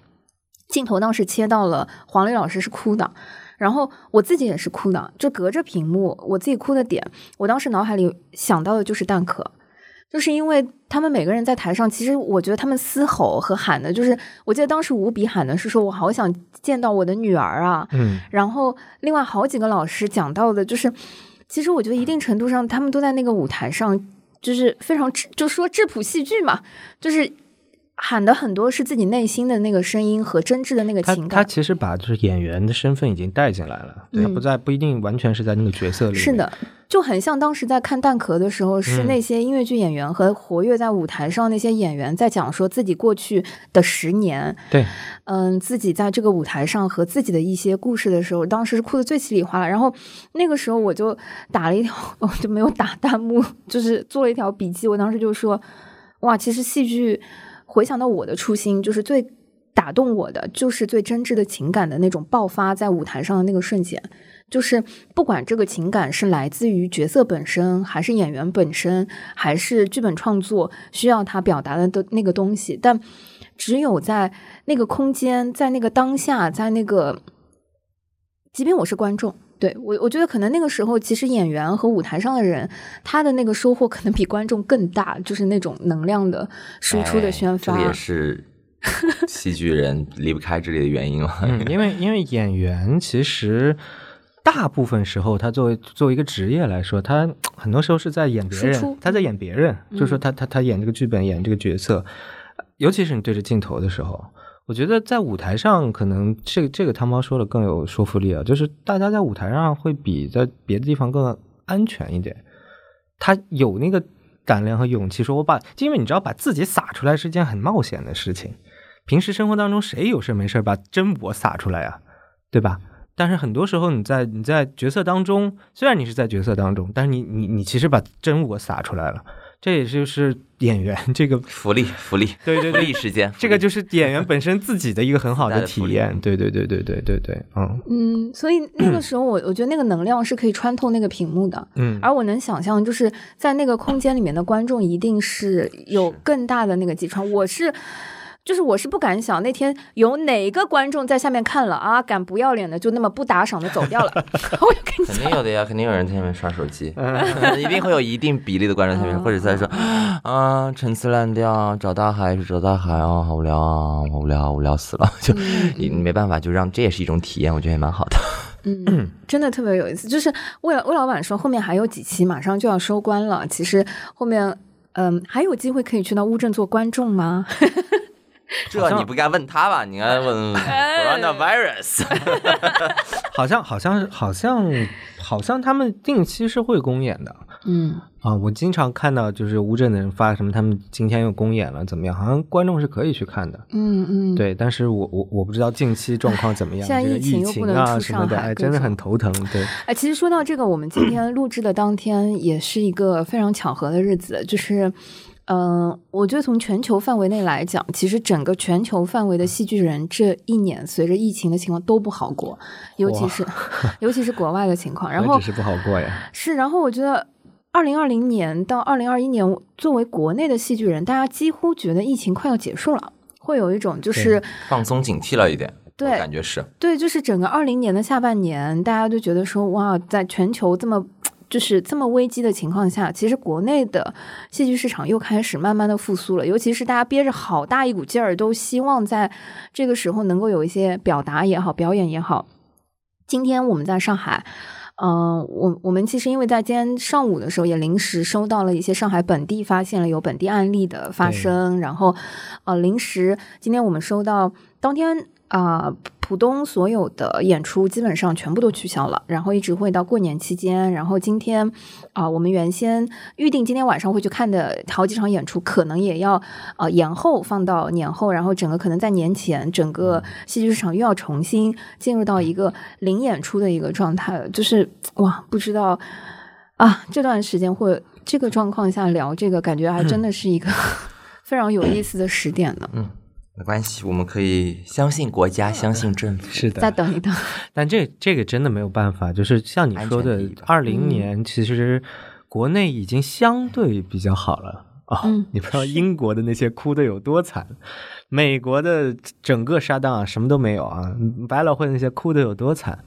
镜头当时切到了黄磊老师是哭的，然后我自己也是哭的，就隔着屏幕，我自己哭的点，我当时脑海里想到的就是蛋壳，就是因为他们每个人在台上，其实我觉得他们嘶吼和喊的，就是我记得当时吴比喊的是说，我好想见到我的女儿啊，嗯。然后另外好几个老师讲到的，就是其实我觉得一定程度上，他们都在那个舞台上，就是非常质，就说质朴戏剧嘛，就是喊的很多是自己内心的那个声音和真挚的那个情感。他其实把就是演员的身份已经带进来了，嗯他不在不一定完全是在那个角色里面。是的，就很像当时在看《蛋壳》的时候，是嗯那些音乐剧演员和活跃在舞台上那些演员在讲说自己过去的十年，对，嗯，自己在这个舞台上和自己的一些故事的时候，当时是哭的最稀里哗啦。然后那个时候我就打了一条，我就没有打弹幕，就是做了一条笔记。我当时就说，哇，其实戏剧回想到我的初心，就是最打动我的，就是最真挚的情感的那种爆发在舞台上的那个瞬间。就是不管这个情感是来自于角色本身，还是演员本身，还是剧本创作需要他表达的的那个东西，但只有在那个空间，在那个当下，在那个，即便我是观众，对我，我觉得可能那个时候，其实演员和舞台上的人，他的那个收获可能比观众更大，就是那种能量的输出的哎宣发。这个也 是戏剧人离不开这里的原因了。嗯，因为因为演员其实大部分时候，他作为作为一个职业来说，他很多时候是在演别人，他在演别人，就是说他他他演这个剧本，演这个角色，尤其是你对着镜头的时候。我觉得在舞台上，可能这个这个汤包说的更有说服力啊，就是大家在舞台上会比在别的地方更安全一点，他有那个胆量和勇气说，我把，因为你知道，把自己撒出来是件很冒险的事情。平时生活当中，谁有事没事把真我撒出来呀、对吧？但是很多时候你在你在角色当中，虽然你是在角色当中，但是你你你其实把真我撒出来了，这也就是演员这个福利，福利，福对对福利时间，这个就是演员本身自己的一个很好的体验。对对对对对对对，嗯嗯，所以那个时候我我觉得那个能量是可以穿透那个屏幕的，嗯，而我能想象，就是在那个空间里面的观众一定是有更大的那个击穿。我是，就是我是不敢想那天有哪个观众在下面看了啊，敢不要脸的就那么不打赏的走掉了。我就跟你肯，定有的呀，肯定有人在下面刷手机，嗯 一定会有一定比例的观众在那边，或者在说啊，陈词滥调，找大海是找大海啊，好无聊啊，好无聊，无聊死了，就嗯你没办法，就让这也是一种体验，我觉得也蛮好的。嗯，真的特别有意思。就是魏魏老板说后面还有几期马上就要收官了，其实后面嗯还有机会可以去到乌镇做观众吗？这你不该问他吧？你应该问 coronavirus。好像好像好像好像他们定期是会公演的。嗯啊，我经常看到就是乌镇的人发什么，他们今天又公演了，怎么样？好像观众是可以去看的。嗯嗯，对，但是我我我不知道近期状况怎么样，现在疫情疫情啊什么的，哎，真的很头疼。对，哎，其实说到这个，我们今天录制的当天也是一个非常巧合的日子，就是。嗯，我觉得从全球范围内来讲，其实整个全球范围的戏剧人这一年，随着疫情的情况都不好过，尤其是尤其是国外的情况。然后是不好过呀。是，然后我觉得二零二零年到二零二一年，作为国内的戏剧人，大家几乎觉得疫情快要结束了，会有一种就是放松警惕了一点。对，感觉是对，就是整个二零年的下半年，大家都觉得说哇，在全球这么。就是这么危机的情况下，其实国内的戏剧市场又开始慢慢的复苏了。尤其是大家憋着好大一股劲儿，都希望在这个时候能够有一些表达也好，表演也好。今天我们在上海，嗯，我我们其实因为在今天上午的时候也临时收到了一些上海本地发现了有本地案例的发生，然后呃，临时今天我们收到当天啊。浦东所有的演出基本上全部都取消了，然后一直会到过年期间。然后今天啊，我们原先预定今天晚上会去看的好几场演出，可能也要啊延后放到年后。然后整个可能在年前，整个戏剧市场又要重新进入到一个零演出的一个状态。就是哇，不知道啊，这段时间或这个状况下聊这个，感觉还真的是一个 非常有意思的时点呢。嗯。没关系，我们可以相信国家，相信政府。是的，再等一等。但这这个真的没有办法，就是像你说的，二零年其实国内已经相对比较好了啊。你不知道英国的那些哭的有多惨，美国的整个沙当啊什么都没有啊，百老汇那些哭的有多惨。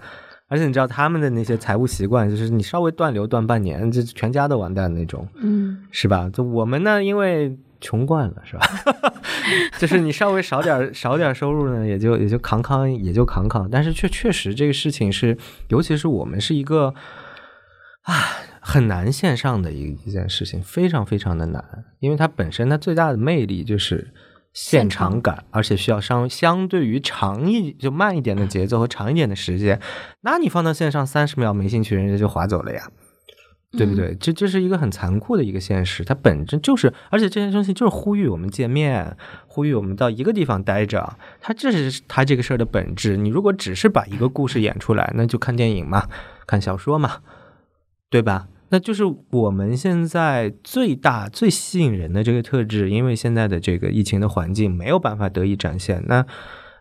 而且你知道他们的那些财务习惯，就是你稍微断流断半年，这全家都完蛋那种，嗯，是吧？就我们呢，因为。穷惯了是吧？就是你稍微少点少点收入呢，也就也就扛扛，也就扛扛。但是确确实这个事情是，尤其是我们是一个啊很难线上的一一件事情，非常非常的难，因为它本身它最大的魅力就是现场感，而且需要相相对于长一就慢一点的节奏和长一点的时间。那你放到线上三十秒没兴趣，人家就划走了呀。对不对？这这是一个很残酷的一个现实，它本身就是，而且这些东西就是呼吁我们见面，呼吁我们到一个地方待着，它这是它这个事儿的本质。你如果只是把一个故事演出来，那就看电影嘛，看小说嘛，对吧？那就是我们现在最大最吸引人的这个特质，因为现在的这个疫情的环境没有办法得以展现。那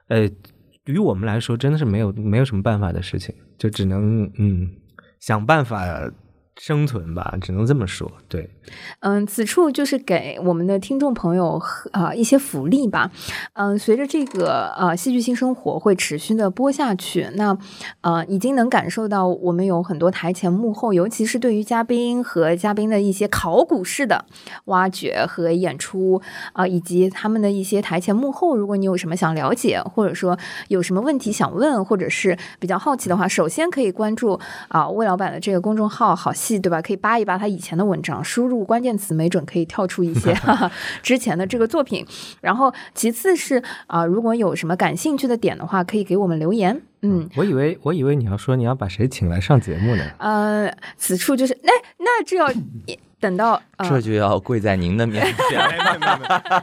呃，于我们来说，真的是没有没有什么办法的事情，就只能嗯想办法。生存吧，只能这么说。对，嗯，此处就是给我们的听众朋友啊一些福利吧。嗯，随着这个呃戏剧性生活会持续的播下去，那呃已经能感受到我们有很多台前幕后，尤其是对于嘉宾和嘉宾的一些考古式的挖掘和演出啊，以及他们的一些台前幕后。如果你有什么想了解，或者说有什么问题想问，或者是比较好奇的话，首先可以关注啊魏老板的这个公众号“好戏”。对吧？可以扒一扒他以前的文章，输入关键词，没准可以跳出一些 之前的这个作品。然后，其次是啊，如果有什么感兴趣的点的话，可以给我们留言。嗯，我以为我以为你要说你要把谁请来上节目呢？呃，此处就是那那这要 等到这就要跪在您的面前，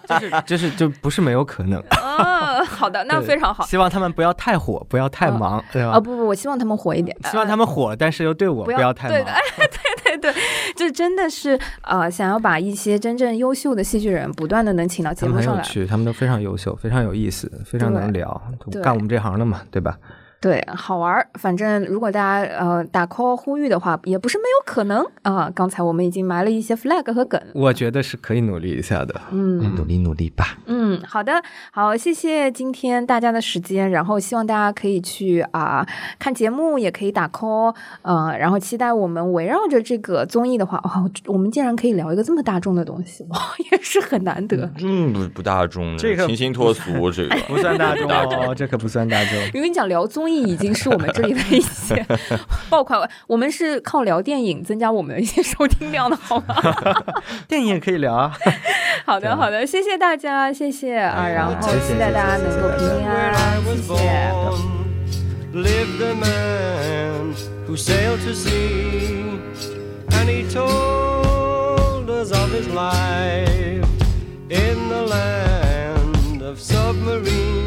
就是就是就不是没有可能。哦，好的，那非常好。希望他们不要太火，不要太忙，对吧？啊不不，我希望他们火一点。希望他们火，但是又对我不要太忙。对对对，就真的是呃，想要把一些真正优秀的戏剧人不断的能请到节目上来。很有趣，他们都非常优秀，非常有意思，非常能聊，干我们这行的嘛，对吧？对，好玩儿。反正如果大家呃打 call 呼吁的话，也不是没有可能啊。刚才我们已经埋了一些 flag 和梗，我觉得是可以努力一下的。嗯，努力努力吧。嗯，好的，好，谢谢今天大家的时间。然后希望大家可以去啊看节目，也可以打 call。呃，然后期待我们围绕着这个综艺的话，哦，我们竟然可以聊一个这么大众的东西，哇，也是很难得。嗯，不不大众，这个清新脱俗，这个不算大众哦，这可不算大众。因为你讲，聊综。综艺已经是我们这里的一些 爆款，我们是靠聊电影增加我们的一些收听量的，好吗？电影也可以聊啊。好的，好的，谢谢大家，谢谢啊，然后期待大家能够平平安安，谢谢。lived a man who sailed to sea, and he told us of his life in the land of submarines.